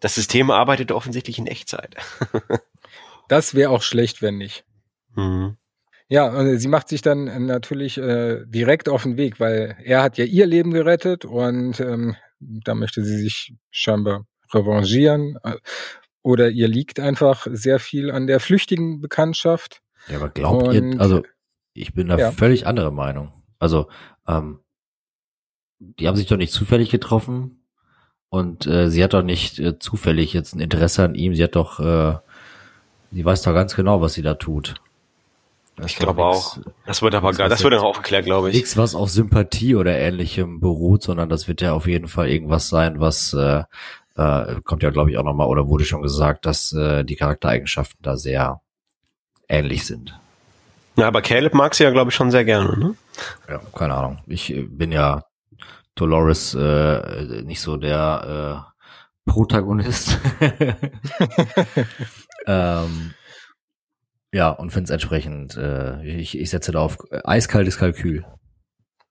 Das System arbeitet offensichtlich in Echtzeit. das wäre auch schlecht, wenn nicht. Mhm. Ja, und sie macht sich dann äh, natürlich äh, direkt auf den Weg, weil er hat ja ihr Leben gerettet und ähm, da möchte sie sich scheinbar revanchieren. Oder ihr liegt einfach sehr viel an der flüchtigen Bekanntschaft. Ja, aber glaubt Und- ihr, also ich bin da Ja. völlig anderer Meinung. Also, ähm, die haben sich doch nicht zufällig getroffen und äh, sie hat doch nicht äh, zufällig jetzt ein Interesse an ihm. Sie hat doch, äh, sie weiß doch ganz genau, was sie da tut. Das Ich glaube auch. Das wird aber gar, ist das wird dann auch aufgeklärt, glaube ich. Nichts, was auf Sympathie oder ähnlichem beruht, sondern das wird ja auf jeden Fall irgendwas sein, was äh, äh, kommt ja, glaube ich, auch nochmal, oder wurde schon gesagt, dass äh, die Charaktereigenschaften da sehr ähnlich sind. Ja, aber Caleb mag sie ja, glaube ich, schon sehr gerne, ne? Ja, keine Ahnung. Ich äh, bin ja Dolores äh, nicht so der äh, Protagonist. ähm, ja, und finde es entsprechend, äh, ich, ich setze da auf äh, eiskaltes Kalkül.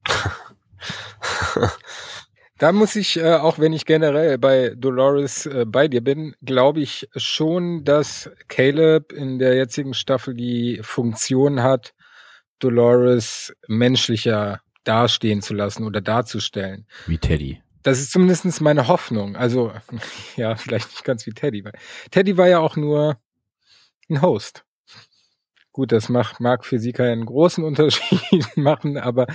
Da muss ich, äh, auch wenn ich generell bei Dolores äh, bei dir bin, glaube ich schon, dass Caleb in der jetzigen Staffel die Funktion hat, Dolores menschlicher dastehen zu lassen oder darzustellen. Wie Teddy. Das ist zumindest meine Hoffnung. Also, ja, vielleicht nicht ganz wie Teddy. Teddy war ja auch nur ein Host. Gut, das macht, mag für sie keinen großen Unterschied machen, aber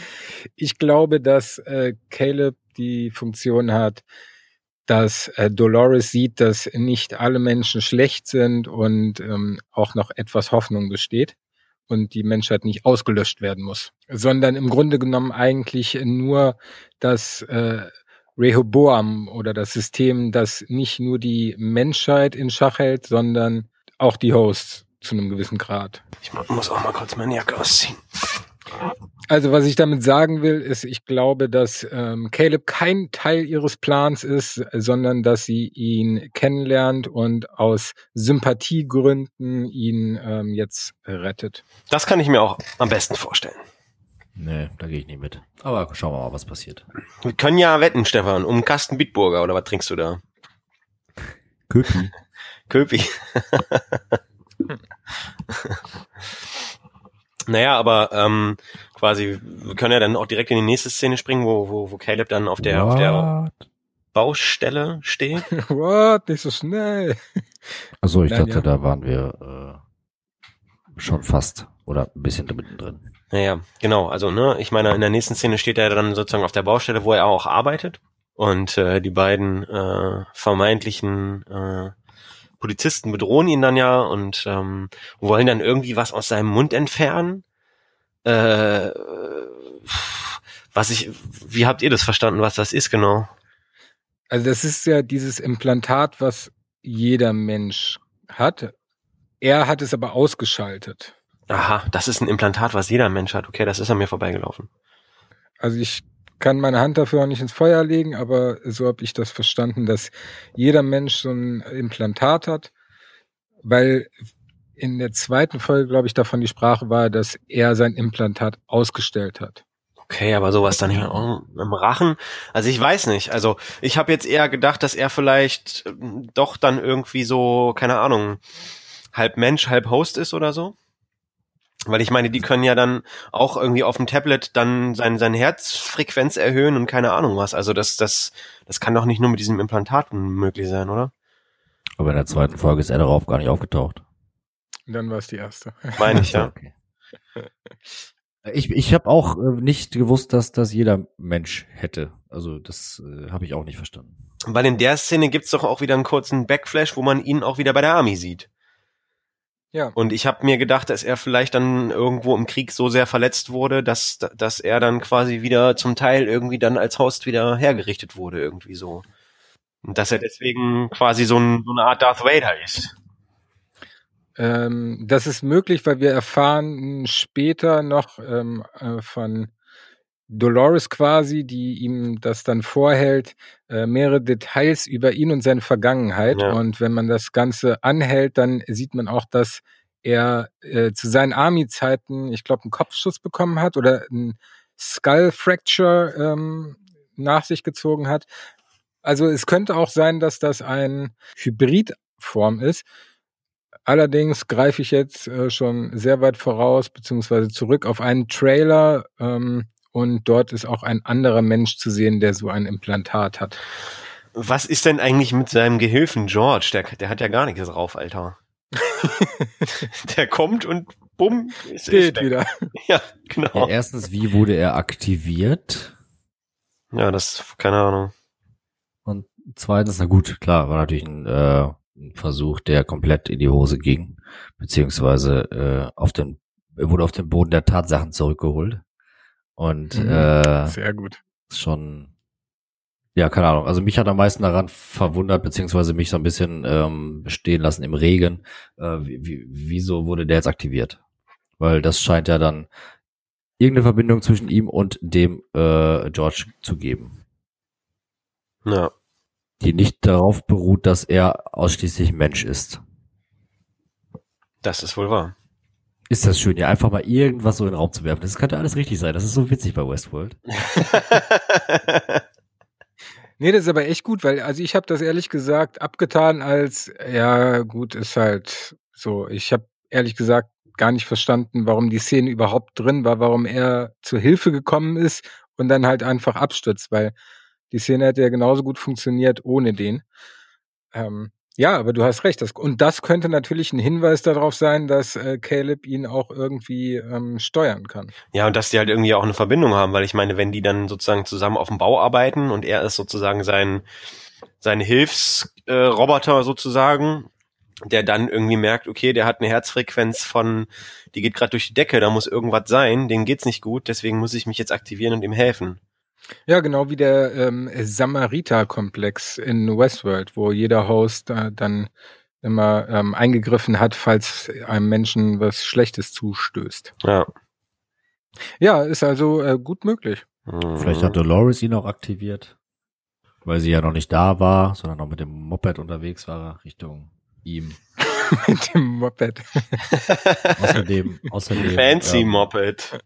ich glaube, dass äh, Caleb die Funktion hat, dass äh, Dolores sieht, dass nicht alle Menschen schlecht sind und ähm, auch noch etwas Hoffnung besteht und die Menschheit nicht ausgelöscht werden muss, sondern im Grunde genommen eigentlich nur das äh, Rehoboam oder das System, das nicht nur die Menschheit in Schach hält, sondern auch die Hosts zu einem gewissen Grad. Ich mu- muss auch mal kurz meine Jacke ausziehen. Also was ich damit sagen will, ist, ich glaube, dass ähm, Caleb kein Teil ihres Plans ist, sondern dass sie ihn kennenlernt und aus Sympathiegründen ihn ähm, jetzt rettet. Das kann ich mir auch am besten vorstellen. Nee, da gehe ich nicht mit. Aber schauen wir mal, was passiert. Wir können ja wetten, Stefan, um Kasten Bitburger oder was trinkst du da? Köpi. Köpi. naja, aber ähm, quasi, wir können ja dann auch direkt in die nächste Szene springen, wo, wo, wo Caleb dann auf der, auf der? Baustelle steht. What? Nicht so schnell. Achso, ich Nein, dachte, ja. da waren wir äh, schon fast oder ein bisschen da mittendrin. Naja, genau. Also, ne, ich meine, in der nächsten Szene steht er dann sozusagen auf der Baustelle, wo er auch arbeitet. Und äh, die beiden äh, vermeintlichen äh, Polizisten bedrohen ihn dann ja und ähm, wollen dann irgendwie was aus seinem Mund entfernen. Äh, was ich, wie habt ihr das verstanden, was das ist genau? Also das ist ja dieses Implantat, was jeder Mensch hat. Er hat es aber ausgeschaltet. Aha, das ist ein Implantat, was jeder Mensch hat. Okay, das ist an mir vorbeigelaufen. Also ich kann meine Hand dafür auch nicht ins Feuer legen, aber so habe ich das verstanden, dass jeder Mensch so ein Implantat hat, weil in der zweiten Folge, glaube ich, davon die Sprache war, dass er sein Implantat ausgestellt hat. Okay, aber sowas dann im Rachen. Also ich weiß nicht. Also ich habe jetzt eher gedacht, dass er vielleicht ähm, doch dann irgendwie so, keine Ahnung, halb Mensch, halb Host ist oder so. Weil ich meine, die können ja dann auch irgendwie auf dem Tablet dann sein, seine Herzfrequenz erhöhen und keine Ahnung was. Also das, das, das kann doch nicht nur mit diesem Implantaten möglich sein, oder? Aber in der zweiten Folge ist er darauf gar nicht aufgetaucht. Dann war es die erste. Meine ich, ja. Okay. Ich, ich habe auch äh, nicht gewusst, dass das jeder Mensch hätte. Also das äh, habe ich auch nicht verstanden. Weil in der Szene gibt's doch auch wieder einen kurzen Backflash, wo man ihn auch wieder bei der Army sieht. Ja. Und ich habe mir gedacht, dass er vielleicht dann irgendwo im Krieg so sehr verletzt wurde, dass, dass er dann quasi wieder zum Teil irgendwie dann als Host wieder hergerichtet wurde, irgendwie so. Und dass er deswegen quasi so, ein, so eine Art Darth Vader ist. Ähm, das ist möglich, weil wir erfahren später noch ähm, äh, von Dolores quasi, die ihm das dann vorhält, äh, mehrere Details über ihn und seine Vergangenheit. Ja. Und wenn man das Ganze anhält, dann sieht man auch, dass er äh, zu seinen Army-Zeiten, ich glaube, einen Kopfschuss bekommen hat oder ein Skull Fracture ähm, nach sich gezogen hat. Also es könnte auch sein, dass das ein Hybridform ist. Allerdings greife ich jetzt äh, schon sehr weit voraus, beziehungsweise zurück auf einen Trailer, ähm, und dort ist auch ein anderer Mensch zu sehen, der so ein Implantat hat. Was ist denn eigentlich mit seinem Gehilfen George? Der, der hat ja gar nichts drauf, Alter. der kommt und bumm, ist Steht weg. wieder. Ja, genau. Ja, erstens, wie wurde er aktiviert? Ja, das, keine Ahnung. Und zweitens, na gut, klar, war natürlich ein, äh, ein Versuch, der komplett in die Hose ging, beziehungsweise äh, auf den, er wurde auf den Boden der Tatsachen zurückgeholt. Und Mhm. äh, Sehr gut. schon, ja, keine Ahnung. Also mich hat am meisten daran verwundert, beziehungsweise mich so ein bisschen ähm, stehen lassen im Regen. Äh, wie, wieso wurde der jetzt aktiviert? Weil das scheint ja dann irgendeine Verbindung zwischen ihm und dem äh, George zu geben, Ja. die nicht darauf beruht, dass er ausschließlich Mensch ist. Das ist wohl wahr. Ist das schön, ja, einfach mal irgendwas so in den Raum zu werfen. Das könnte alles richtig sein. Das ist so witzig bei Westworld. Nee, das ist aber echt gut, weil, also ich habe das ehrlich gesagt abgetan als, ja gut, ist halt so. Ich habe ehrlich gesagt gar nicht verstanden, warum die Szene überhaupt drin war, warum er zur Hilfe gekommen ist und dann halt einfach abstürzt, weil die Szene hätte ja genauso gut funktioniert ohne den. Ähm, ja, aber du hast recht. Das, und das könnte natürlich ein Hinweis darauf sein, dass äh, Caleb ihn auch irgendwie ähm, steuern kann. Ja, und dass die halt irgendwie auch eine Verbindung haben, weil ich meine, wenn die dann sozusagen zusammen auf dem Bau arbeiten und er ist sozusagen sein, sein Hilfsroboter äh, sozusagen, der dann irgendwie merkt, okay, der hat eine Herzfrequenz von, die geht gerade durch die Decke, da muss irgendwas sein, denen geht's nicht gut, deswegen muss ich mich jetzt aktivieren und ihm helfen. Ja, genau wie der ähm, Samariter-Komplex in Westworld, wo jeder Host äh, dann immer ähm, eingegriffen hat, falls einem Menschen was Schlechtes zustößt. Ja. Ja, ist also äh, gut möglich. Vielleicht hat Dolores ihn auch aktiviert, weil sie ja noch nicht da war, sondern noch mit dem Moped unterwegs war Richtung ihm. Mit dem Moped. Außerdem, außerdem Fancy ähm, Moped.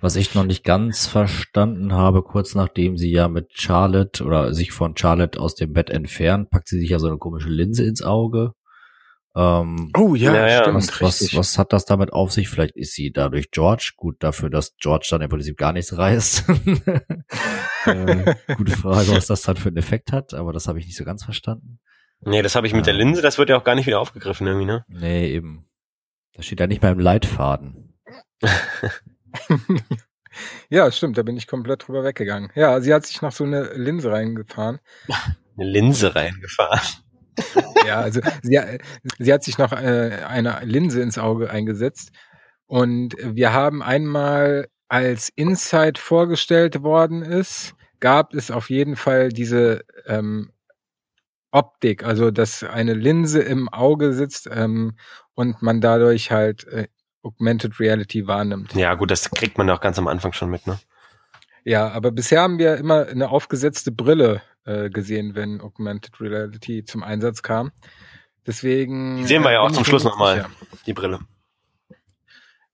Was ich noch nicht ganz verstanden habe, kurz nachdem sie ja mit Charlotte oder sich von Charlotte aus dem Bett entfernt, packt sie sich ja so eine komische Linse ins Auge. Ähm, Oh ja, Ja, ja. stimmt. was, was, was hat das damit auf sich? Vielleicht ist sie dadurch George. Gut dafür, dass George dann im Prinzip gar nichts reißt. äh, gute Frage, was das dann für einen Effekt hat, aber das habe ich nicht so ganz verstanden. Nee, das habe ich mit der Linse, das wird ja auch gar nicht wieder aufgegriffen irgendwie, ne? Nee, eben. Das steht ja nicht mal im Leitfaden. ja, stimmt, da bin ich komplett drüber weggegangen. Ja, sie hat sich noch so eine Linse reingefahren. Eine Linse reingefahren. Ja, also sie, sie hat sich noch äh, eine Linse ins Auge eingesetzt. Und wir haben einmal, als Insight vorgestellt worden ist, gab es auf jeden Fall diese ähm, Optik, also dass eine Linse im Auge sitzt ähm, und man dadurch halt äh, Augmented Reality wahrnimmt. Ja, gut, das kriegt man auch ganz am Anfang schon mit, ne? Ja, aber bisher haben wir immer eine aufgesetzte Brille äh, gesehen, wenn Augmented Reality zum Einsatz kam. Deswegen. Die sehen wir äh, ja auch bin zum Schluss nochmal, die Brille.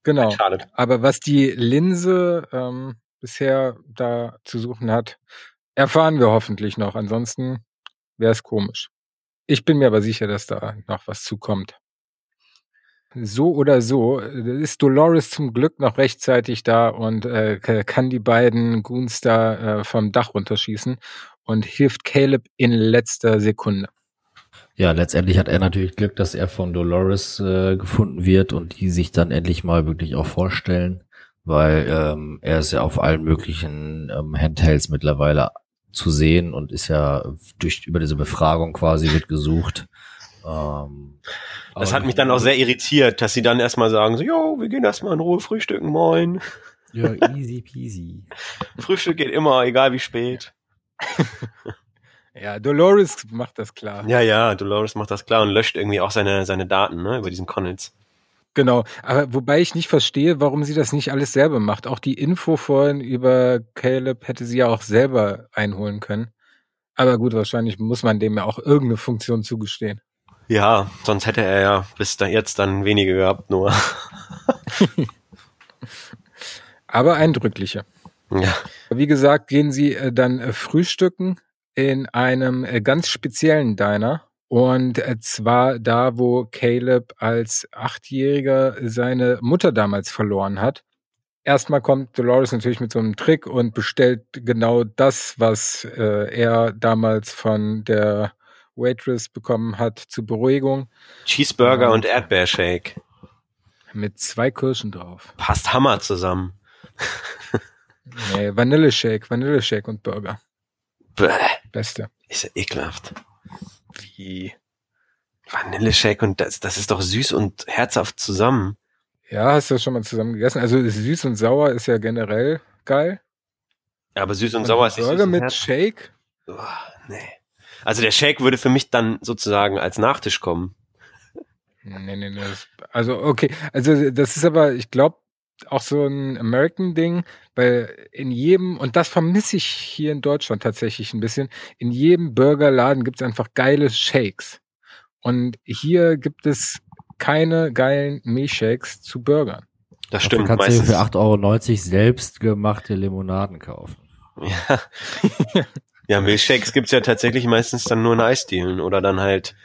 Genau. Charlotte. Aber was die Linse ähm, bisher da zu suchen hat, erfahren wir hoffentlich noch. Ansonsten wäre es komisch. Ich bin mir aber sicher, dass da noch was zukommt. So oder so äh, ist Dolores zum Glück noch rechtzeitig da und äh, kann die beiden Goons da äh, vom Dach runterschießen und hilft Caleb in letzter Sekunde. Ja, letztendlich hat er natürlich Glück, dass er von Dolores äh, gefunden wird und die sich dann endlich mal wirklich auch vorstellen, weil ähm, er ist ja auf allen möglichen ähm, Handhelds mittlerweile zu sehen und ist ja durch über diese Befragung quasi wird gesucht. Ähm, das hat mich dann auch sehr irritiert, dass sie dann erstmal sagen, so, jo, wir gehen erstmal in Ruhe frühstücken, moin. Ja, easy peasy. Frühstück geht immer, egal wie spät. ja, Dolores macht das klar. Ja, ja, Dolores macht das klar und löscht irgendwie auch seine, seine Daten, ne, über diesen Connets. Genau, aber wobei ich nicht verstehe, warum sie das nicht alles selber macht. Auch die Info vorhin über Caleb hätte sie ja auch selber einholen können. Aber gut, wahrscheinlich muss man dem ja auch irgendeine Funktion zugestehen. Ja, sonst hätte er ja bis da jetzt dann wenige gehabt, nur. aber eindrückliche. Ja. Wie gesagt, gehen sie äh, dann äh, frühstücken in einem äh, ganz speziellen Diner. Und zwar da, wo Caleb als Achtjähriger seine Mutter damals verloren hat. Erstmal kommt Dolores natürlich mit so einem Trick und bestellt genau das, was er damals von der Waitress bekommen hat zur Beruhigung. Cheeseburger und, und Erdbeershake. Mit zwei Kirschen drauf. Passt Hammer zusammen. nee, Vanilleshake, Vanilleshake und Burger. Bäh. Beste. Ist ja ekelhaft. Wie? Vanilleshake und das, das ist doch süß und herzhaft zusammen. Ja, hast du das schon mal zusammen gegessen? Also süß und sauer ist ja generell geil. Ja, aber süß und, und sauer ist nicht Burger mit Herz. Shake? Oh, nee. Also der Shake würde für mich dann sozusagen als Nachtisch kommen. Nee, nee, nee. Also okay, also das ist aber, ich glaube, auch so ein American-Ding, weil in jedem, und das vermisse ich hier in Deutschland tatsächlich ein bisschen, in jedem Burgerladen gibt es einfach geile Shakes. Und hier gibt es keine geilen Milchshakes zu Burgern. Das stimmt. Du kannst du für 8,90 Euro selbst gemachte Limonaden kaufen. Ja. ja, Milchshakes gibt's ja tatsächlich meistens dann nur in Eisdielen oder dann halt,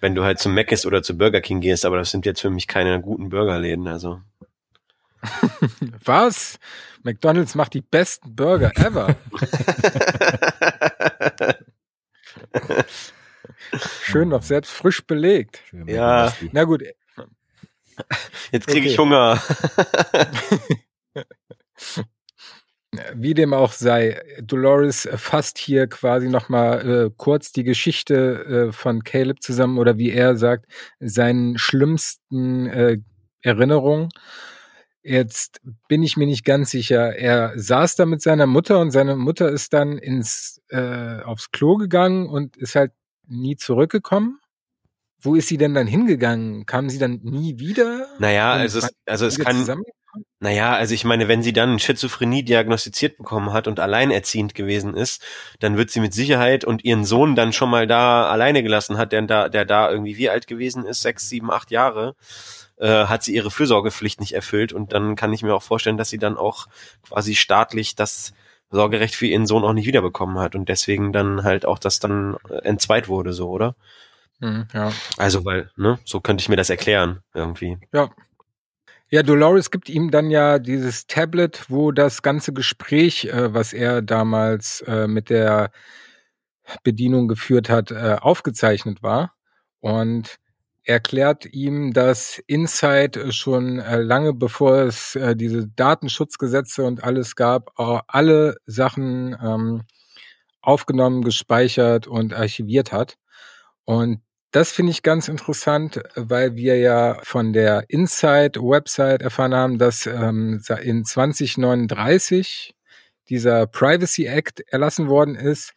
wenn du halt zum Mc's oder zu Burger King gehst, aber das sind jetzt für mich keine guten Burgerläden, also. Was? McDonald's macht die besten Burger ever. Schön noch selbst frisch belegt. Ja. Na gut. Jetzt kriege okay. ich Hunger. Wie dem auch sei, Dolores fasst hier quasi nochmal äh, kurz die Geschichte äh, von Caleb zusammen oder wie er sagt, seinen schlimmsten äh, Erinnerungen. Jetzt bin ich mir nicht ganz sicher. Er saß da mit seiner Mutter und seine Mutter ist dann ins äh, aufs Klo gegangen und ist halt nie zurückgekommen. Wo ist sie denn dann hingegangen? Kam sie dann nie wieder? Naja, also es, also es kann, naja, also ich meine, wenn sie dann Schizophrenie diagnostiziert bekommen hat und alleinerziehend gewesen ist, dann wird sie mit Sicherheit und ihren Sohn dann schon mal da alleine gelassen hat, der da, der da irgendwie wie alt gewesen ist, sechs, sieben, acht Jahre äh, hat sie ihre Fürsorgepflicht nicht erfüllt und dann kann ich mir auch vorstellen, dass sie dann auch quasi staatlich das Sorgerecht für ihren Sohn auch nicht wiederbekommen hat und deswegen dann halt auch das dann äh, entzweit wurde, so, oder? Mhm, ja. Also, weil, ne, so könnte ich mir das erklären, irgendwie. Ja. Ja, Dolores gibt ihm dann ja dieses Tablet, wo das ganze Gespräch, äh, was er damals äh, mit der Bedienung geführt hat, äh, aufgezeichnet war. Und erklärt ihm, dass Insight schon äh, lange bevor es äh, diese Datenschutzgesetze und alles gab, alle Sachen ähm, aufgenommen, gespeichert und archiviert hat. Und das finde ich ganz interessant, weil wir ja von der Insight-Website erfahren haben, dass ähm, in 2039 dieser Privacy Act erlassen worden ist,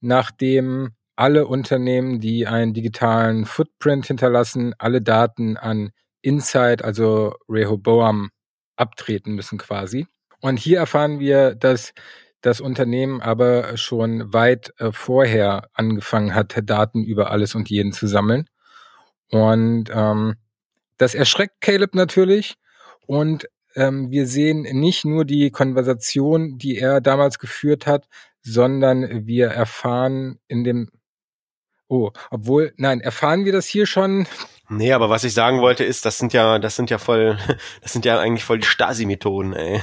nachdem alle Unternehmen, die einen digitalen Footprint hinterlassen, alle Daten an Insight, also Rehoboam, abtreten müssen quasi. Und hier erfahren wir, dass das Unternehmen aber schon weit äh, vorher angefangen hat, Daten über alles und jeden zu sammeln. Und ähm, das erschreckt Caleb natürlich. Und ähm, wir sehen nicht nur die Konversation, die er damals geführt hat, sondern wir erfahren in dem Oh, obwohl, nein, erfahren wir das hier schon? Nee, aber was ich sagen wollte ist, das sind ja, das sind ja voll, das sind ja eigentlich voll die Stasi-Methoden, ey.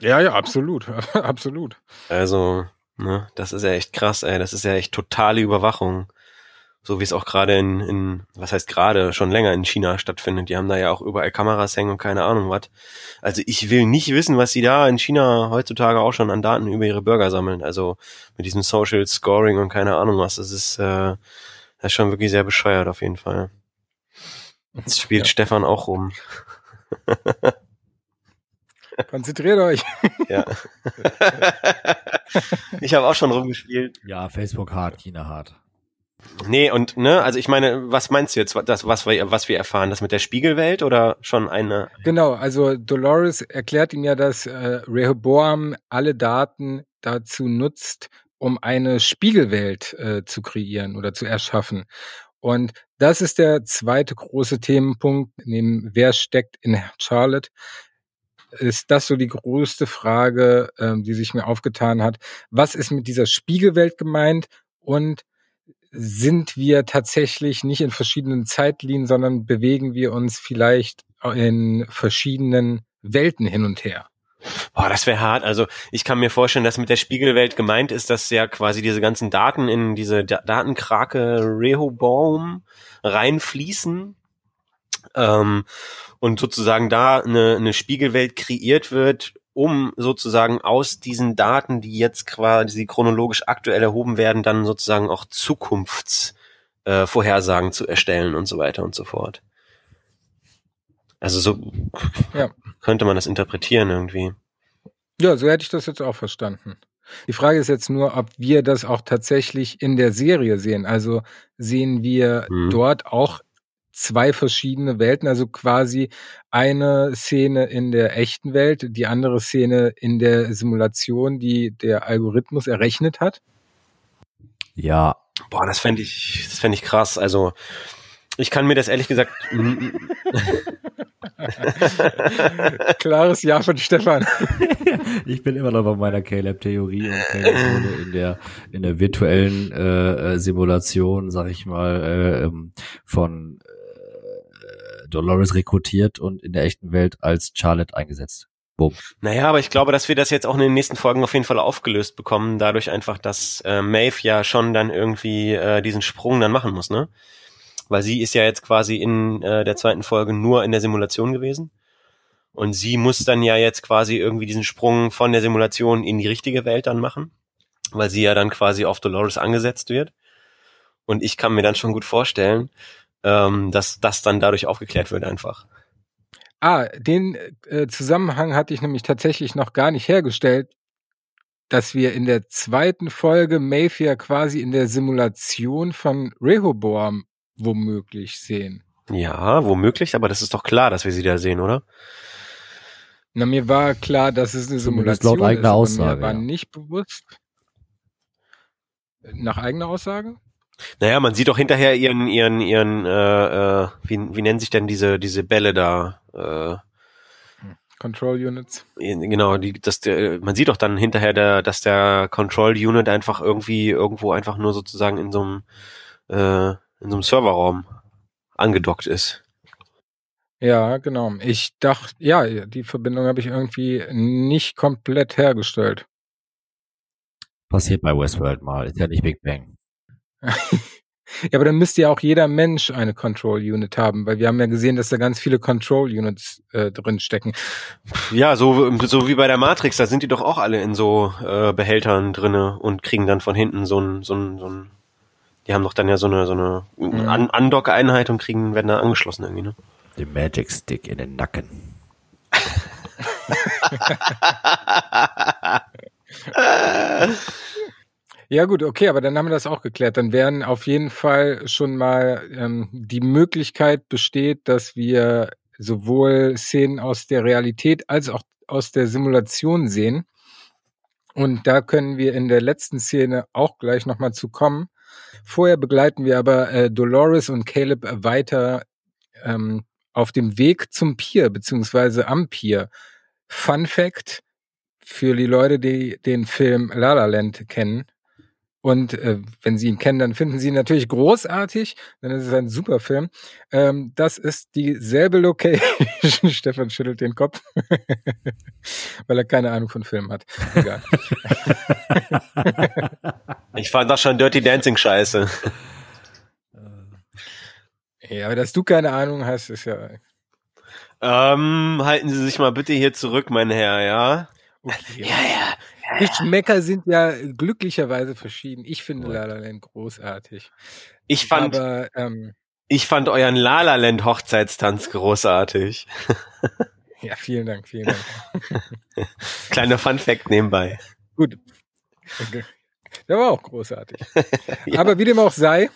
Ja, ja, absolut, absolut. Also, ne, das ist ja echt krass, ey, das ist ja echt totale Überwachung. so wie es auch gerade in, in, was heißt gerade, schon länger in China stattfindet. Die haben da ja auch überall Kameras hängen und keine Ahnung was. Also ich will nicht wissen, was sie da in China heutzutage auch schon an Daten über ihre Bürger sammeln. Also mit diesem Social Scoring und keine Ahnung was. Das ist, äh, das ist schon wirklich sehr bescheuert auf jeden Fall. Jetzt spielt ja. Stefan auch rum. Konzentriert euch. Ja. ich habe auch schon rumgespielt. Ja, Facebook hart, China hart. Nee, und ne, also ich meine, was meinst du jetzt, das, was wir, was wir erfahren, das mit der Spiegelwelt oder schon eine? Genau, also Dolores erklärt ihm ja, dass äh, Rehoboam alle Daten dazu nutzt, um eine Spiegelwelt äh, zu kreieren oder zu erschaffen. Und das ist der zweite große Themenpunkt, neben wer steckt in Charlotte, ist das so die größte Frage, ähm, die sich mir aufgetan hat. Was ist mit dieser Spiegelwelt gemeint und sind wir tatsächlich nicht in verschiedenen Zeitlinien, sondern bewegen wir uns vielleicht in verschiedenen Welten hin und her. Boah, das wäre hart. Also ich kann mir vorstellen, dass mit der Spiegelwelt gemeint ist, dass ja quasi diese ganzen Daten in diese da Datenkrake Rehoboam reinfließen ähm, und sozusagen da eine, eine Spiegelwelt kreiert wird, um sozusagen aus diesen Daten, die jetzt quasi chronologisch aktuell erhoben werden, dann sozusagen auch Zukunftsvorhersagen äh, zu erstellen und so weiter und so fort. Also so ja. könnte man das interpretieren irgendwie. Ja, so hätte ich das jetzt auch verstanden. Die Frage ist jetzt nur, ob wir das auch tatsächlich in der Serie sehen. Also sehen wir hm. dort auch zwei verschiedene Welten, also quasi eine Szene in der echten Welt, die andere Szene in der Simulation, die der Algorithmus errechnet hat? Ja. Boah, das fände ich, das fände ich krass. Also, ich kann mir das ehrlich gesagt. Klares Ja von Stefan. ich bin immer noch bei meiner Caleb-Theorie und Caleb wurde in der in der virtuellen äh, äh Simulation, sag ich mal, äh, ähm, von Dolores rekrutiert und in der echten Welt als Charlotte eingesetzt. Boom. Naja, aber ich glaube, dass wir das jetzt auch in den nächsten Folgen auf jeden Fall aufgelöst bekommen, dadurch einfach, dass äh, Maeve ja schon dann irgendwie äh, diesen Sprung dann machen muss, ne? Weil sie ist ja jetzt quasi in äh, der zweiten Folge nur in der Simulation gewesen. Und sie muss dann ja jetzt quasi irgendwie diesen Sprung von der Simulation in die richtige Welt dann machen, weil sie ja dann quasi auf Dolores angesetzt wird. Und ich kann mir dann schon gut vorstellen, ähm, dass das dann dadurch aufgeklärt wird einfach. Ah, den äh, Zusammenhang hatte ich nämlich tatsächlich noch gar nicht hergestellt, dass wir in der zweiten Folge Mayfair quasi in der Simulation von Rehoboam womöglich sehen. Ja, womöglich, aber das ist doch klar, dass wir sie da sehen, oder? Na, mir war klar, dass es eine Simulation laut eigener ist, Aussage, mir war ja. nicht bewusst. Nach eigener Aussage? Naja, man sieht doch hinterher ihren, ihren, ihren, äh, äh, wie, wie nennen sich denn diese, diese Bälle da? Äh, Control Units. Genau, die, das, der, man sieht doch dann hinterher, der, dass der Control Unit einfach irgendwie irgendwo einfach nur sozusagen in so einem, äh, in so einem Serverraum angedockt ist. Ja, genau. Ich dachte, ja, die Verbindung habe ich irgendwie nicht komplett hergestellt. Passiert bei Westworld mal, ist ja nicht Big Bang. Ja, aber dann müsste ja auch jeder Mensch eine Control Unit haben, weil wir haben ja gesehen, dass da ganz viele Control Units äh, drin stecken. Ja, so, so wie bei der Matrix, da sind die doch auch alle in so äh, Behältern drinne und kriegen dann von hinten so ein, so ein, so ein die haben doch dann ja so eine, so eine mhm. Undock-Einheit und kriegen, werden da angeschlossen irgendwie, ne? Den Magic Stick in den Nacken. Ja gut, okay, aber dann haben wir das auch geklärt. Dann wären auf jeden Fall schon mal ähm, die Möglichkeit besteht, dass wir sowohl Szenen aus der Realität als auch aus der Simulation sehen. Und da können wir in der letzten Szene auch gleich nochmal zu kommen. Vorher begleiten wir aber äh, Dolores und Caleb weiter ähm, auf dem Weg zum Pier, beziehungsweise am Pier. Fun Fact für die Leute, die den Film La La Land kennen. Und äh, wenn Sie ihn kennen, dann finden Sie ihn natürlich großartig. Dann ist es ein super Film. Ähm, das ist dieselbe Location. Stefan schüttelt den Kopf, weil er keine Ahnung von Film hat. Egal. ich fand das schon Dirty Dancing scheiße. Ja, aber dass du keine Ahnung hast, ist ja. Ähm, halten Sie sich mal bitte hier zurück, mein Herr, ja? Okay. Ja, ja. Geschmäcker sind ja glücklicherweise verschieden. Ich finde La La Land großartig. Ich fand, aber, ähm, ich fand euren La La Land Hochzeitstanz großartig. Ja, vielen Dank, vielen Dank. Kleiner Fun Fact nebenbei. Gut. Okay. Der war auch großartig. ja. Aber wie dem auch sei,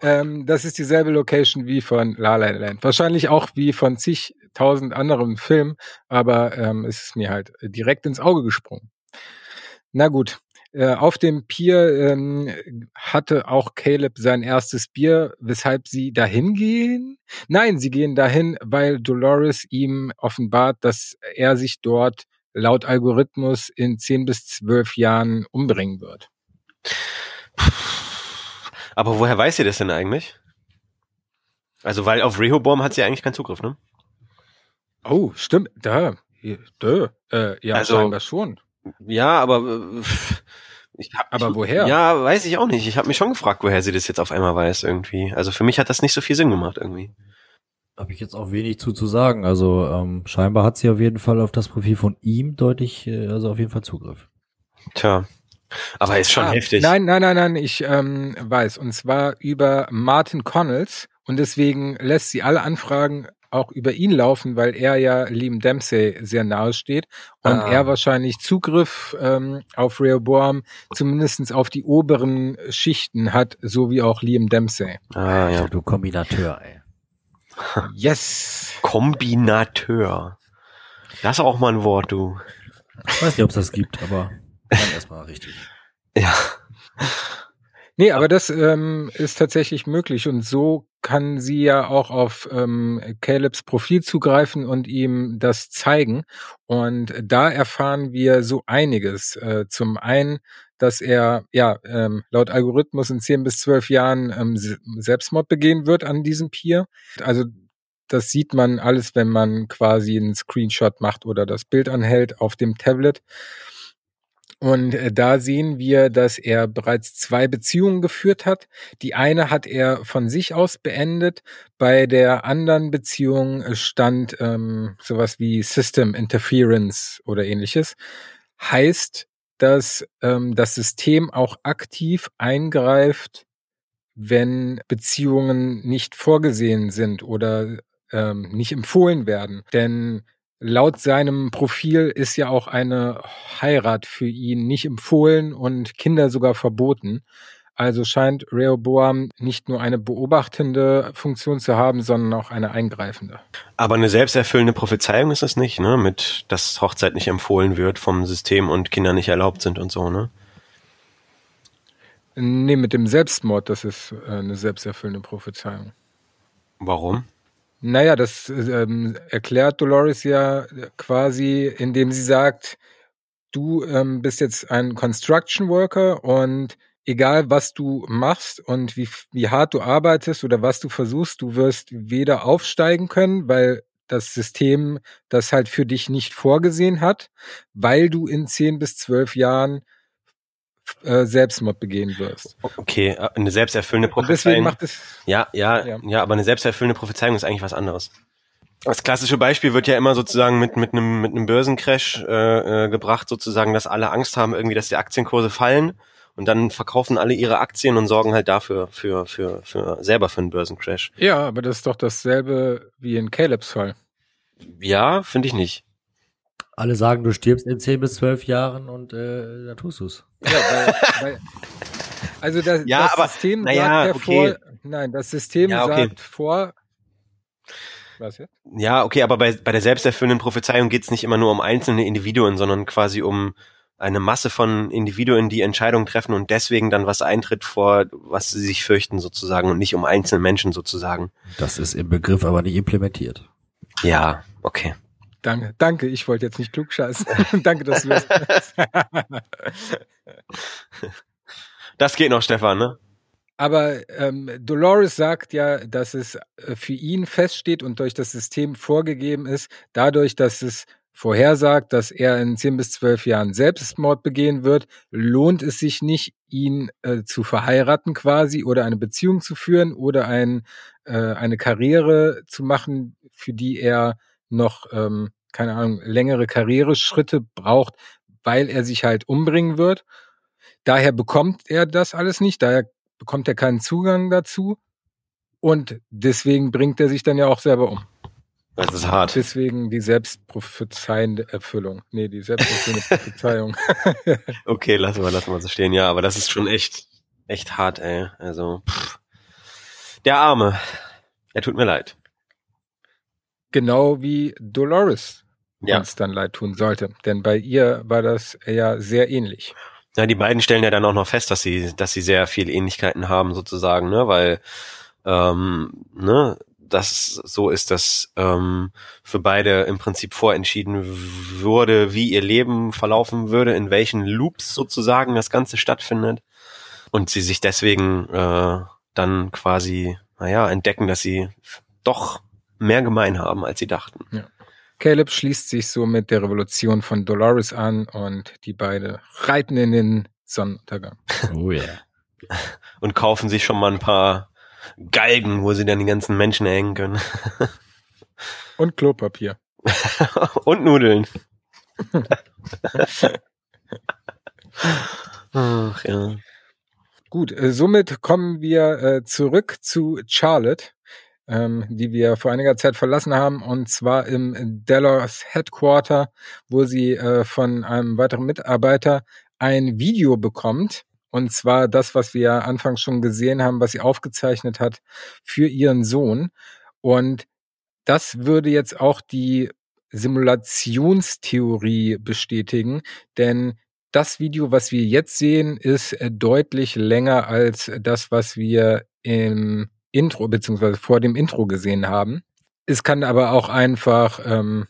ähm, das ist dieselbe Location wie von La La Land. Wahrscheinlich auch wie von zigtausend anderen Filmen, aber ähm, es ist mir halt direkt ins Auge gesprungen. Na gut, äh, auf dem Pier ähm, hatte auch Caleb sein erstes Bier, weshalb sie dahin gehen. Nein, sie gehen dahin, weil Dolores ihm offenbart, dass er sich dort laut Algorithmus in zehn bis zwölf Jahren umbringen wird. Aber woher weiß sie das denn eigentlich? Also, weil auf Rehoboam hat sie eigentlich keinen Zugriff, ne? Oh, stimmt. Da. Da. Äh, ja, also, scheinbar schon. Ja, aber äh, ich hab, aber woher? Ja, weiß ich auch nicht. Ich habe mich schon gefragt, woher sie das jetzt auf einmal weiß irgendwie. Also für mich hat das nicht so viel Sinn gemacht irgendwie. Habe ich jetzt auch wenig zu zu sagen. Also ähm, scheinbar hat sie auf jeden Fall auf das Profil von ihm deutlich, äh, also auf jeden Fall Zugriff. Tja, aber ist schon ah, heftig. Nein, nein, nein, nein, ich ähm, weiß. Und zwar über Martin Connells. Und deswegen lässt sie alle Anfragen auch über ihn laufen, weil er ja Liam Dempsey sehr nahe steht und ah. er wahrscheinlich Zugriff ähm, auf Rehoboam zumindestens auf die oberen Schichten hat, so wie auch Liam Dempsey. Ah, ja. Du Kombinateur, ey. Yes. Kombinateur. Das ist auch mal ein Wort, du. Ich weiß nicht, ob es das gibt, aber dann erstmal richtig. Ja. Nee, aber das ähm, ist tatsächlich möglich und so kann sie ja auch auf ähm, Calebs Profil zugreifen und ihm das zeigen. Und da erfahren wir so einiges. Äh, zum einen, dass er ja ähm, laut Algorithmus in zehn bis zwölf Jahren ähm, Selbstmord begehen wird an diesem Pier. Also das sieht man alles, wenn man quasi einen Screenshot macht oder das Bild anhält auf dem Tablet. Und äh, da sehen wir, dass er bereits zwei Beziehungen geführt hat. Die eine hat er von sich aus beendet. Bei der anderen Beziehung äh, stand ähm, sowas wie System Interference oder ähnliches. Heißt, dass ähm, das System auch aktiv eingreift, wenn Beziehungen nicht vorgesehen sind oder ähm, nicht empfohlen werden. Denn Laut seinem Profil ist ja auch eine Heirat für ihn nicht empfohlen und Kinder sogar verboten. Also scheint Rehoboam nicht nur eine beobachtende Funktion zu haben, sondern auch eine eingreifende. Aber eine selbsterfüllende Prophezeiung ist es nicht, ne? Mit, dass Hochzeit nicht empfohlen wird vom System und Kinder nicht erlaubt sind und so, ne? Nee, mit dem Selbstmord, das ist äh, eine selbsterfüllende Prophezeiung. Warum? Naja, das ähm, erklärt Dolores ja quasi, indem sie sagt, du ähm, bist jetzt ein Construction Worker und egal was du machst und wie, wie hart du arbeitest oder was du versuchst, du wirst weder aufsteigen können, weil das System das halt für dich nicht vorgesehen hat, weil du in zehn bis zwölf Jahren äh, Selbstmord begehen wirst. Okay, äh, eine selbsterfüllende Prophezeiung. deswegen macht es. Ja, ja, ja, ja, aber eine selbsterfüllende Prophezeiung ist eigentlich was anderes. Das klassische Beispiel wird ja immer sozusagen mit mit einem mit einem Börsencrash äh, äh, gebracht, sozusagen, dass alle Angst haben, irgendwie, dass die Aktienkurse fallen und dann verkaufen alle ihre Aktien und sorgen halt dafür für für für selber für einen Börsencrash. Ja, aber das ist doch dasselbe wie in Calebs Fall. Ja, finde ich nicht. Alle sagen, du stirbst in 10 bis 12 Jahren und äh, da tust du's. Ja, weil, weil, also das, ja, das aber, System sagt ja okay. vor, nein, das System ja, okay. sagt vor, was jetzt? Ja, okay, aber bei, bei der selbsterfüllenden Prophezeiung geht es nicht immer nur um einzelne Individuen, sondern quasi um eine Masse von Individuen, die Entscheidungen treffen und deswegen dann was eintritt vor, was sie sich fürchten sozusagen und nicht um einzelne Menschen sozusagen. Das ist im Begriff aber nicht implementiert. Ja, okay. Danke, danke. Ich wollte jetzt nicht klugscheißen. danke, dass du das. das geht noch, Stefan, ne? Aber ähm, Dolores sagt ja, dass es äh, für ihn feststeht und durch das System vorgegeben ist, dadurch, dass es vorhersagt, dass er in 10 bis 12 Jahren Selbstmord begehen wird, lohnt es sich nicht, ihn äh, zu verheiraten quasi oder eine Beziehung zu führen oder ein äh, eine Karriere zu machen, für die er noch, ähm, keine Ahnung, längere Karriereschritte braucht, weil er sich halt umbringen wird. Daher bekommt er das alles nicht, daher bekommt er keinen Zugang dazu und deswegen bringt er sich dann ja auch selber um. Das ist hart. Deswegen die selbstprophezeiende Erfüllung. Nee, die selbstprophezeiende Prophezeiung. okay, lassen wir, lassen wir so stehen. Ja, aber das ist schon echt, echt hart, ey. Also, pff. der Arme. Er tut mir leid. Genau wie Dolores Ja. uns dann leid tun sollte. Denn bei ihr war das ja sehr ähnlich. Ja, die beiden stellen ja dann auch noch fest, dass sie, dass sie sehr viele Ähnlichkeiten haben, sozusagen, ne, weil, ähm, ne, das so ist, dass ähm, für beide im Prinzip vorentschieden wurde, wie ihr Leben verlaufen würde, in welchen Loops sozusagen das Ganze stattfindet. Und sie sich deswegen äh, dann quasi, naja, entdecken, dass sie doch mehr gemein haben, als sie dachten. Caleb schließt sich so mit der Revolution von Dolores an und die beide reiten in den Sonnenuntergang. Oh yeah. Und kaufen sich schon mal ein paar Galgen, wo sie dann die ganzen Menschen hängen können. Und Klopapier. Und Nudeln. Ach ja. Gut, äh, somit kommen wir äh, zurück zu Charlotte, ähm, die wir vor einiger Zeit verlassen haben, und zwar im Delos Headquarter, wo sie äh, von einem weiteren Mitarbeiter ein Video bekommt. Und zwar das, was wir anfangs schon gesehen haben, was sie aufgezeichnet hat für ihren Sohn. Und das würde jetzt auch die Simulationstheorie bestätigen, denn das Video, was wir jetzt sehen, ist äh, deutlich länger als das, was wir im Intro beziehungsweise vor dem Intro gesehen haben. Es kann aber auch einfach ähm,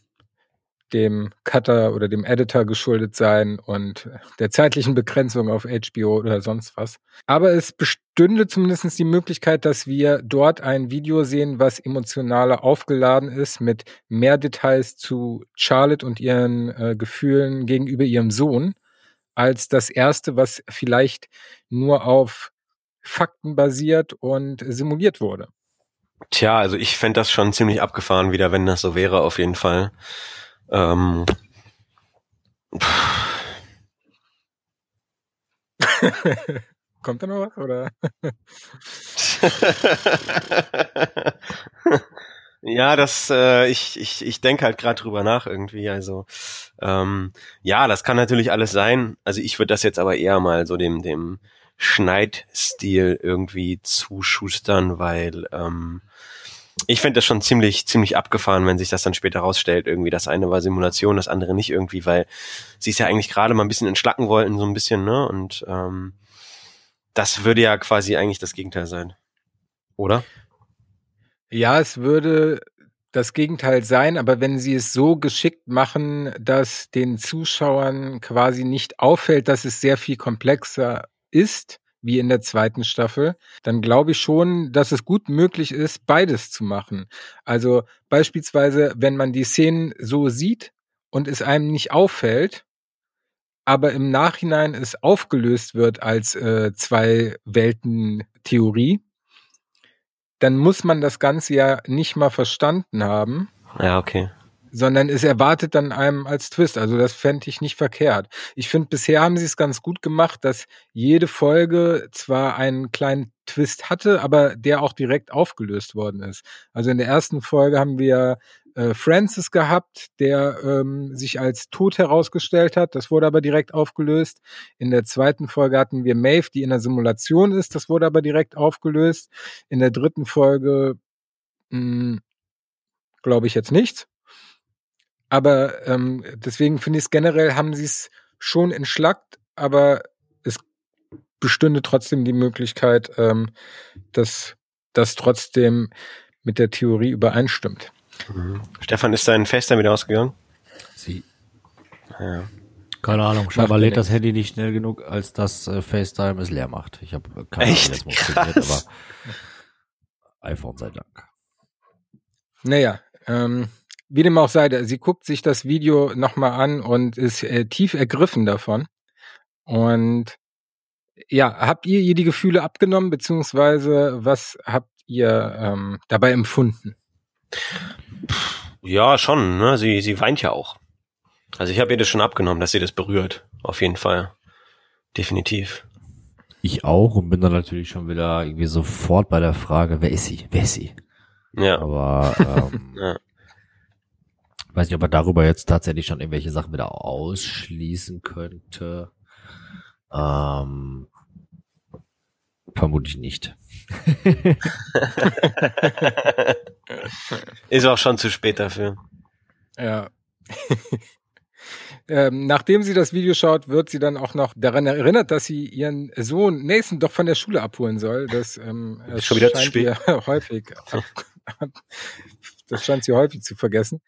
dem Cutter oder dem Editor geschuldet sein und der zeitlichen Begrenzung auf HBO oder sonst was. Aber es bestünde zumindest die Möglichkeit, dass wir dort ein Video sehen, was emotionaler aufgeladen ist, mit mehr Details zu Charlotte und ihren äh, Gefühlen gegenüber ihrem Sohn, als das erste, was vielleicht nur auf Fakten basiert und simuliert wurde. Tja, also ich fände das schon ziemlich abgefahren wieder, wenn das so wäre, auf jeden Fall. Ähm, Kommt da noch was? Oder? ja, das, äh, ich, ich, ich denke halt gerade drüber nach irgendwie. Also ähm, ja, das kann natürlich alles sein. Also ich würde das jetzt aber eher mal so dem, dem Schneidstil irgendwie zuschustern, weil ähm, ich finde das schon ziemlich, ziemlich abgefahren, wenn sich das dann später rausstellt. Irgendwie das eine war Simulation, das andere nicht irgendwie, weil sie es ja eigentlich gerade mal ein bisschen entschlacken wollten, so ein bisschen, ne? Und ähm, das würde ja quasi eigentlich das Gegenteil sein. Oder? Ja, es würde das Gegenteil sein, aber wenn sie es so geschickt machen, dass den Zuschauern quasi nicht auffällt, dass es sehr viel komplexer ist, wie in der zweiten Staffel, dann glaube ich schon, dass es gut möglich ist, beides zu machen. Also beispielsweise, wenn man die Szenen so sieht und es einem nicht auffällt, aber im Nachhinein es aufgelöst wird als äh, zwei Welten Theorie, dann muss man das Ganze ja nicht mal verstanden haben, Ja, okay. Sondern es erwartet dann einem als Twist. Also das fände ich nicht verkehrt. Ich finde, bisher haben sie es ganz gut gemacht, dass jede Folge zwar einen kleinen Twist hatte, aber der auch direkt aufgelöst worden ist. Also in der ersten Folge haben wir äh, Francis gehabt, der ähm, sich als tot herausgestellt hat. Das wurde aber direkt aufgelöst. In der zweiten Folge hatten wir Maeve, die in der Simulation ist. Das wurde aber direkt aufgelöst. In der dritten Folge glaube ich jetzt nichts. Aber ähm, deswegen finde ich es generell, haben sie es schon entschlackt, aber es bestünde trotzdem die Möglichkeit, ähm, dass das trotzdem mit der Theorie übereinstimmt. Mhm. Stefan, ist dein Fester wieder ausgegangen? Sie. Ja. Keine Ahnung, scheinbar lädt das. Handy nicht schnell genug, als dass äh, FaceTime es leer macht. Ich habe keine Echt? Ahnung, wie das aber iPhone sei Dank. Naja, ähm, wie dem auch sei, sie guckt sich das Video nochmal an und ist äh, tief ergriffen davon. Und ja, habt ihr ihr die Gefühle abgenommen, beziehungsweise was habt ihr ähm, dabei empfunden? Ja, schon. Ne? Sie, sie weint ja auch. Also ich habe ihr das schon abgenommen, dass sie das berührt. Auf jeden Fall. Definitiv. Ich auch und bin dann natürlich schon wieder irgendwie sofort bei der Frage, wer ist sie? Wer ist sie? Ja. Aber ähm, ja. Weiß nicht, ob man darüber jetzt tatsächlich schon irgendwelche Sachen wieder ausschließen könnte. Ähm, vermutlich nicht. Ist auch schon zu spät dafür. Ja. ähm, nachdem sie das Video schaut, wird sie dann auch noch daran erinnert, dass sie ihren Sohn Nathan doch von der Schule abholen soll. Das ähm, ist schon wieder zu spät. häufig. das scheint sie häufig zu vergessen.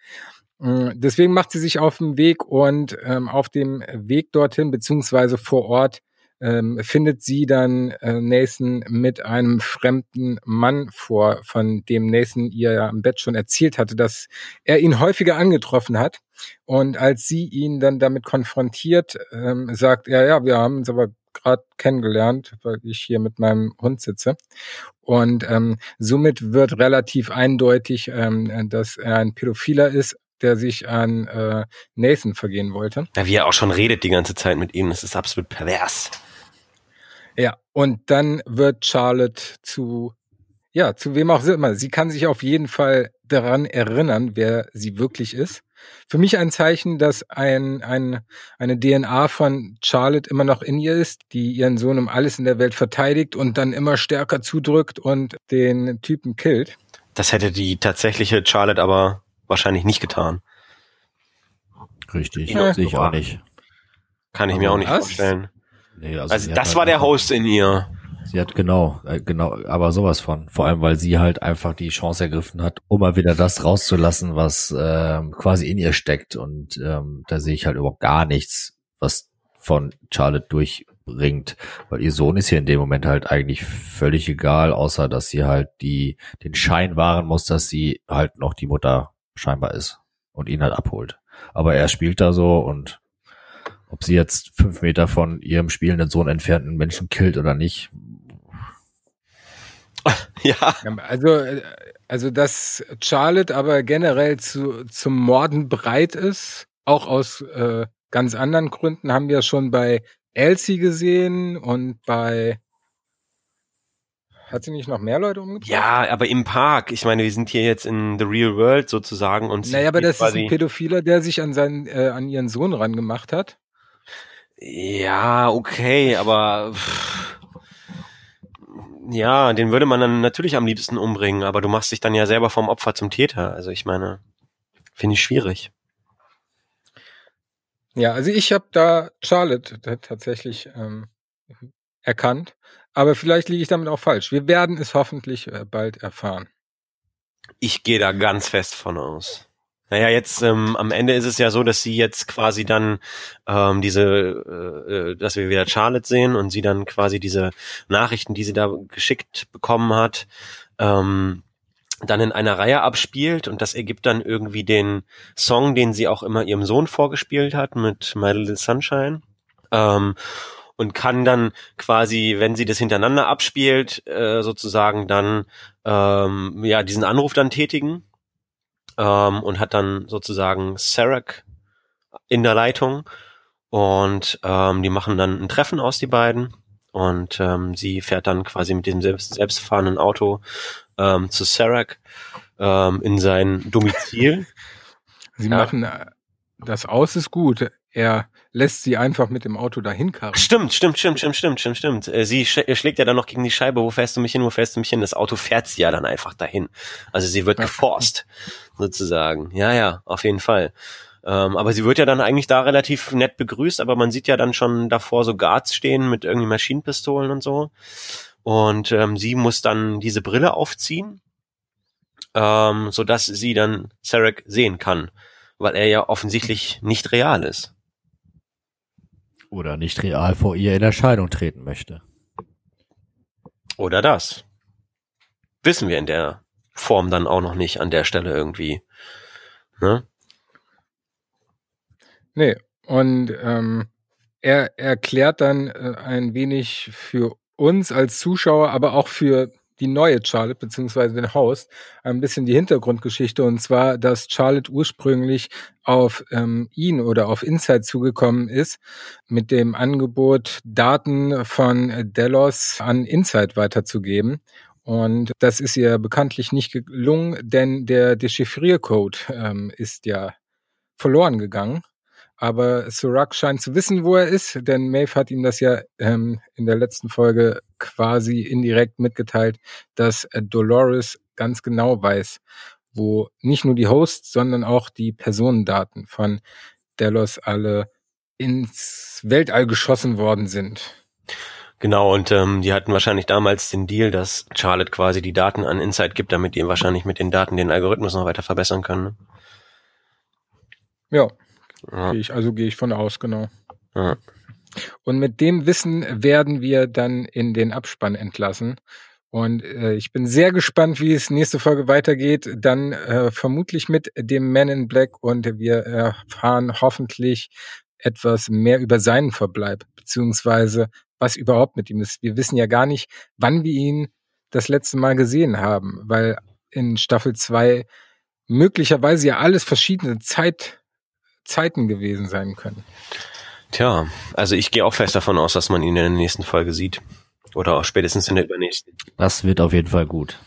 Mm, deswegen macht sie sich auf den Weg und ähm, auf dem Weg dorthin, beziehungsweise vor Ort, ähm, findet sie dann äh, Nathan mit einem fremden Mann vor, von dem Nathan ihr ja im Bett schon erzählt hatte, dass er ihn häufiger angetroffen hat. Und als sie ihn dann damit konfrontiert, ähm, sagt er, ja, wir haben uns aber gerade kennengelernt, weil ich hier mit meinem Hund sitze. Und ähm, somit wird relativ eindeutig, ähm, dass er ein Pädophiler ist, der sich an äh, Nathan vergehen wollte. Ja, wie er auch schon redet die ganze Zeit mit ihm, das ist absolut pervers. Ja, und dann wird Charlotte zu, ja, zu wem auch immer. Sie kann sich auf jeden Fall daran erinnern, wer sie wirklich ist. Für mich ein Zeichen, dass ein, ein, eine DNA von Charlotte immer noch in ihr ist, die ihren Sohn um alles in der Welt verteidigt und dann immer stärker zudrückt und den Typen killt. Das hätte die tatsächliche Charlotte aber wahrscheinlich nicht getan. Richtig, ja. sehe ich auch nicht. Kann ich aber mir auch nicht was? vorstellen. Nee, also, also das war der Host in ihr. Sie hat genau, äh, genau, aber sowas von. Vor allem, weil sie halt einfach die Chance ergriffen hat, um mal wieder das rauszulassen, was ähm, quasi in ihr steckt. Und ähm, da sehe ich halt überhaupt gar nichts, was von Charlotte durchbringt, weil ihr Sohn ist hier in dem Moment halt eigentlich völlig egal, außer dass sie halt die den Schein wahren muss, dass sie halt noch die Mutter scheinbar ist und ihn halt abholt. Aber er spielt da so und ob sie jetzt fünf Meter von ihrem spielenden Sohn entfernten Menschen killt oder nicht. Ja. Also, also, dass Charlotte aber generell zu, zum Morden bereit ist, auch aus äh, ganz anderen Gründen, haben wir schon bei Elsie gesehen und bei hat sie nicht noch mehr Leute umgebracht? Ja, aber im Park. Ich meine, wir sind hier jetzt in the real world sozusagen und Naja, aber das ist ein Pädophiler, der sich an seinen, äh, an ihren Sohn rangemacht hat. Ja, okay, aber pff, ja, den würde man dann natürlich am liebsten umbringen, aber du machst dich dann ja selber vom Opfer zum Täter. Also ich meine, finde ich schwierig. Ja, also ich habe da Charlotte tatsächlich ähm, erkannt, aber vielleicht liege ich damit auch falsch. Wir werden es hoffentlich äh, bald erfahren. Ich gehe da ganz fest von aus. Naja, jetzt ähm, am Ende ist es ja so, dass sie jetzt quasi dann ähm, diese, äh, äh, dass wir wieder Charlotte sehen und sie dann quasi diese Nachrichten, die sie da geschickt bekommen hat, ähm, dann in einer Reihe abspielt und das ergibt dann irgendwie den Song, den sie auch immer ihrem Sohn vorgespielt hat mit My Little Sunshine. Ähm, und kann dann quasi, wenn sie das hintereinander abspielt, äh, sozusagen dann ähm, ja diesen Anruf dann tätigen ähm, und hat dann sozusagen Sarek in der Leitung und ähm, die machen dann ein Treffen aus die beiden und ähm, sie fährt dann quasi mit dem selbst, selbstfahrenden Auto ähm, zu Sarek ähm, in sein Domizil. Sie ja. machen äh, das aus ist gut. Er lässt sie einfach mit dem Auto dahin karren. Stimmt, stimmt, stimmt, stimmt, stimmt, stimmt, stimmt. Äh, sie schlägt ja dann noch gegen die Scheibe, wo fährst du mich hin, wo fährst du mich hin? Das Auto fährt sie ja dann einfach dahin. Also sie wird ja. geforst, sozusagen. Ja, ja, auf jeden Fall. Ähm, aber sie wird ja dann eigentlich da relativ nett begrüßt, aber man sieht ja dann schon davor so Guards stehen mit irgendwie Maschinenpistolen und so. Und ähm, sie muss dann diese Brille aufziehen, ähm, so dass sie dann Sarek sehen kann, weil er ja offensichtlich nicht real ist. Oder nicht real vor ihr in Erscheinung treten möchte. Oder das. Wissen wir in der Form dann auch noch nicht an der Stelle irgendwie. Ne? Nee, und ähm, er erklärt dann äh, ein wenig für uns als Zuschauer, aber auch für die neue Charlotte beziehungsweise den Host ein bisschen die Hintergrundgeschichte und zwar, dass Charlotte ursprünglich auf ähm, ihn oder auf Insight zugekommen ist mit dem Angebot, Daten von Delos an Insight weiterzugeben. Und das ist ihr bekanntlich nicht gelungen, denn der Dechiffriercode ähm, ist ja verloren gegangen. Aber Sirac scheint zu wissen, wo er ist, denn Maeve hat ihm das ja ähm, in der letzten Folge quasi indirekt mitgeteilt, dass äh, Dolores ganz genau weiß, wo nicht nur die Hosts, sondern auch die Personendaten von Delos alle ins Weltall geschossen worden sind. Genau, und ähm, die hatten wahrscheinlich damals den Deal, dass Charlotte quasi die Daten an Insight gibt, damit die wahrscheinlich mit den Daten den Algorithmus noch weiter verbessern können. Ne? Ja, ja. Gehe ich, also gehe ich von aus, genau. Ja. Und mit dem Wissen werden wir dann in den Abspann entlassen. Und äh, ich bin sehr gespannt, wie es nächste Folge weitergeht. Dann äh, vermutlich mit dem Man in Black und wir erfahren hoffentlich etwas mehr über seinen Verbleib, beziehungsweise was überhaupt mit ihm ist. Wir wissen ja gar nicht, wann wir ihn das letzte Mal gesehen haben, weil in Staffel 2 möglicherweise ja alles verschiedene Zeit Zeiten gewesen sein können. Tja, also ich gehe auch fest davon aus, dass man ihn in der nächsten Folge sieht. Oder auch spätestens in der übernächsten. Das wird auf jeden Fall gut.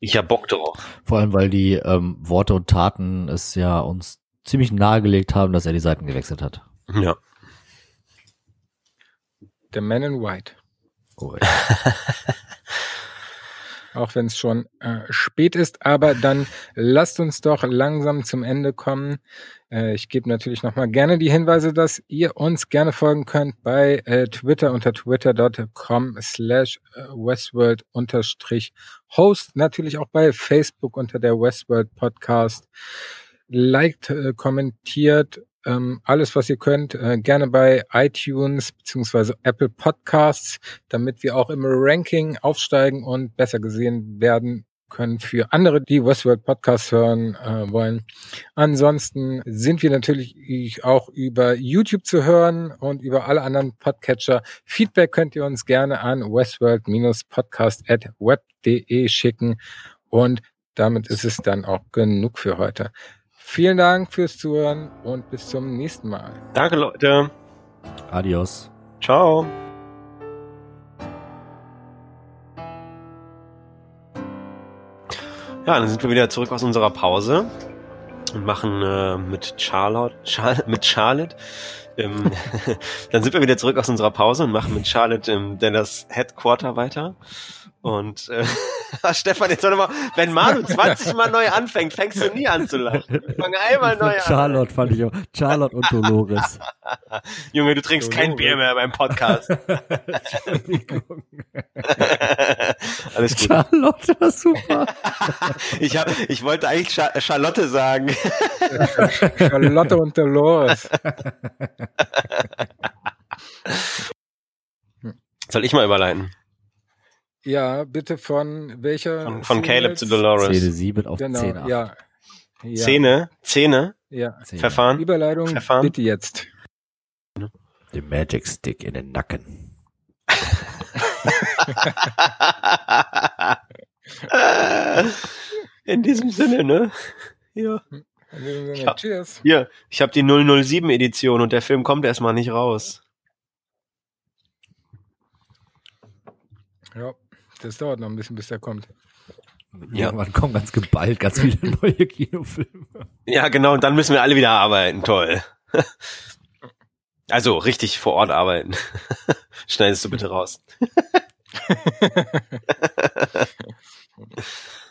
Ich hab Bock drauf. Vor allem, weil die ähm, Worte und Taten es ja uns ziemlich nahegelegt haben, dass er die Seiten gewechselt hat. Ja. The Man in White. Cool. auch wenn es schon äh, spät ist. Aber dann lasst uns doch langsam zum Ende kommen. Äh, ich gebe natürlich nochmal gerne die Hinweise, dass ihr uns gerne folgen könnt bei äh, Twitter unter twitter.com slash äh, westworld unterstrich host. Natürlich auch bei Facebook unter der Westworld Podcast. Liked, äh, kommentiert, ähm, alles, was ihr könnt, äh, gerne bei iTunes beziehungsweise Apple Podcasts, damit wir auch im Ranking aufsteigen und besser gesehen werden können für andere, die Westworld Podcasts hören äh, wollen. Ansonsten sind wir natürlich auch über YouTube zu hören und über alle anderen Podcatcher. Feedback könnt ihr uns gerne an westworld-podcast@web.de schicken und damit ist es dann auch genug für heute. Vielen Dank fürs Zuhören und bis zum nächsten Mal. Danke, Leute. Adios. Ciao. Ja, dann sind wir wieder zurück aus unserer Pause und machen äh, mit Charlotte, Char mit Charlotte. Ähm, dann sind wir wieder zurück aus unserer Pause und machen mit Charlotte im Dallas Headquarter weiter. Und äh, Stefan, jetzt soll mal, wenn Manu 20 Mal neu anfängt, fängst du nie an zu lachen. Fang einmal neu an. Charlotte fand ich auch. Charlotte und Dolores. Junge, du trinkst Dolores. kein Bier mehr beim Podcast. Alles gut. Charlotte war super. ich, hab, ich wollte eigentlich Char Charlotte sagen. Charlotte und Dolores. Soll ich mal überleiten? Ja, bitte von welcher? Von, von Caleb zu Dolores. Szene 7 auf genau, 10 ja. ja. Szene? Szene? Ja. Szene. Verfahren? Überleitung, Verfahren? bitte jetzt. Den Magic Stick in den Nacken. in diesem Sinne, ne? Ja. In diesem Sinne, ich hab, Cheers. Hier, ich habe die 007 Edition und der Film kommt erstmal nicht raus. Ja. Das dauert noch ein bisschen, bis der kommt. Ja, Irgendwann kommen ganz geballt ganz viele neue Kinofilme. Ja, genau, und dann müssen wir alle wieder arbeiten. Toll. Also richtig vor Ort arbeiten. Schneidest du bitte raus.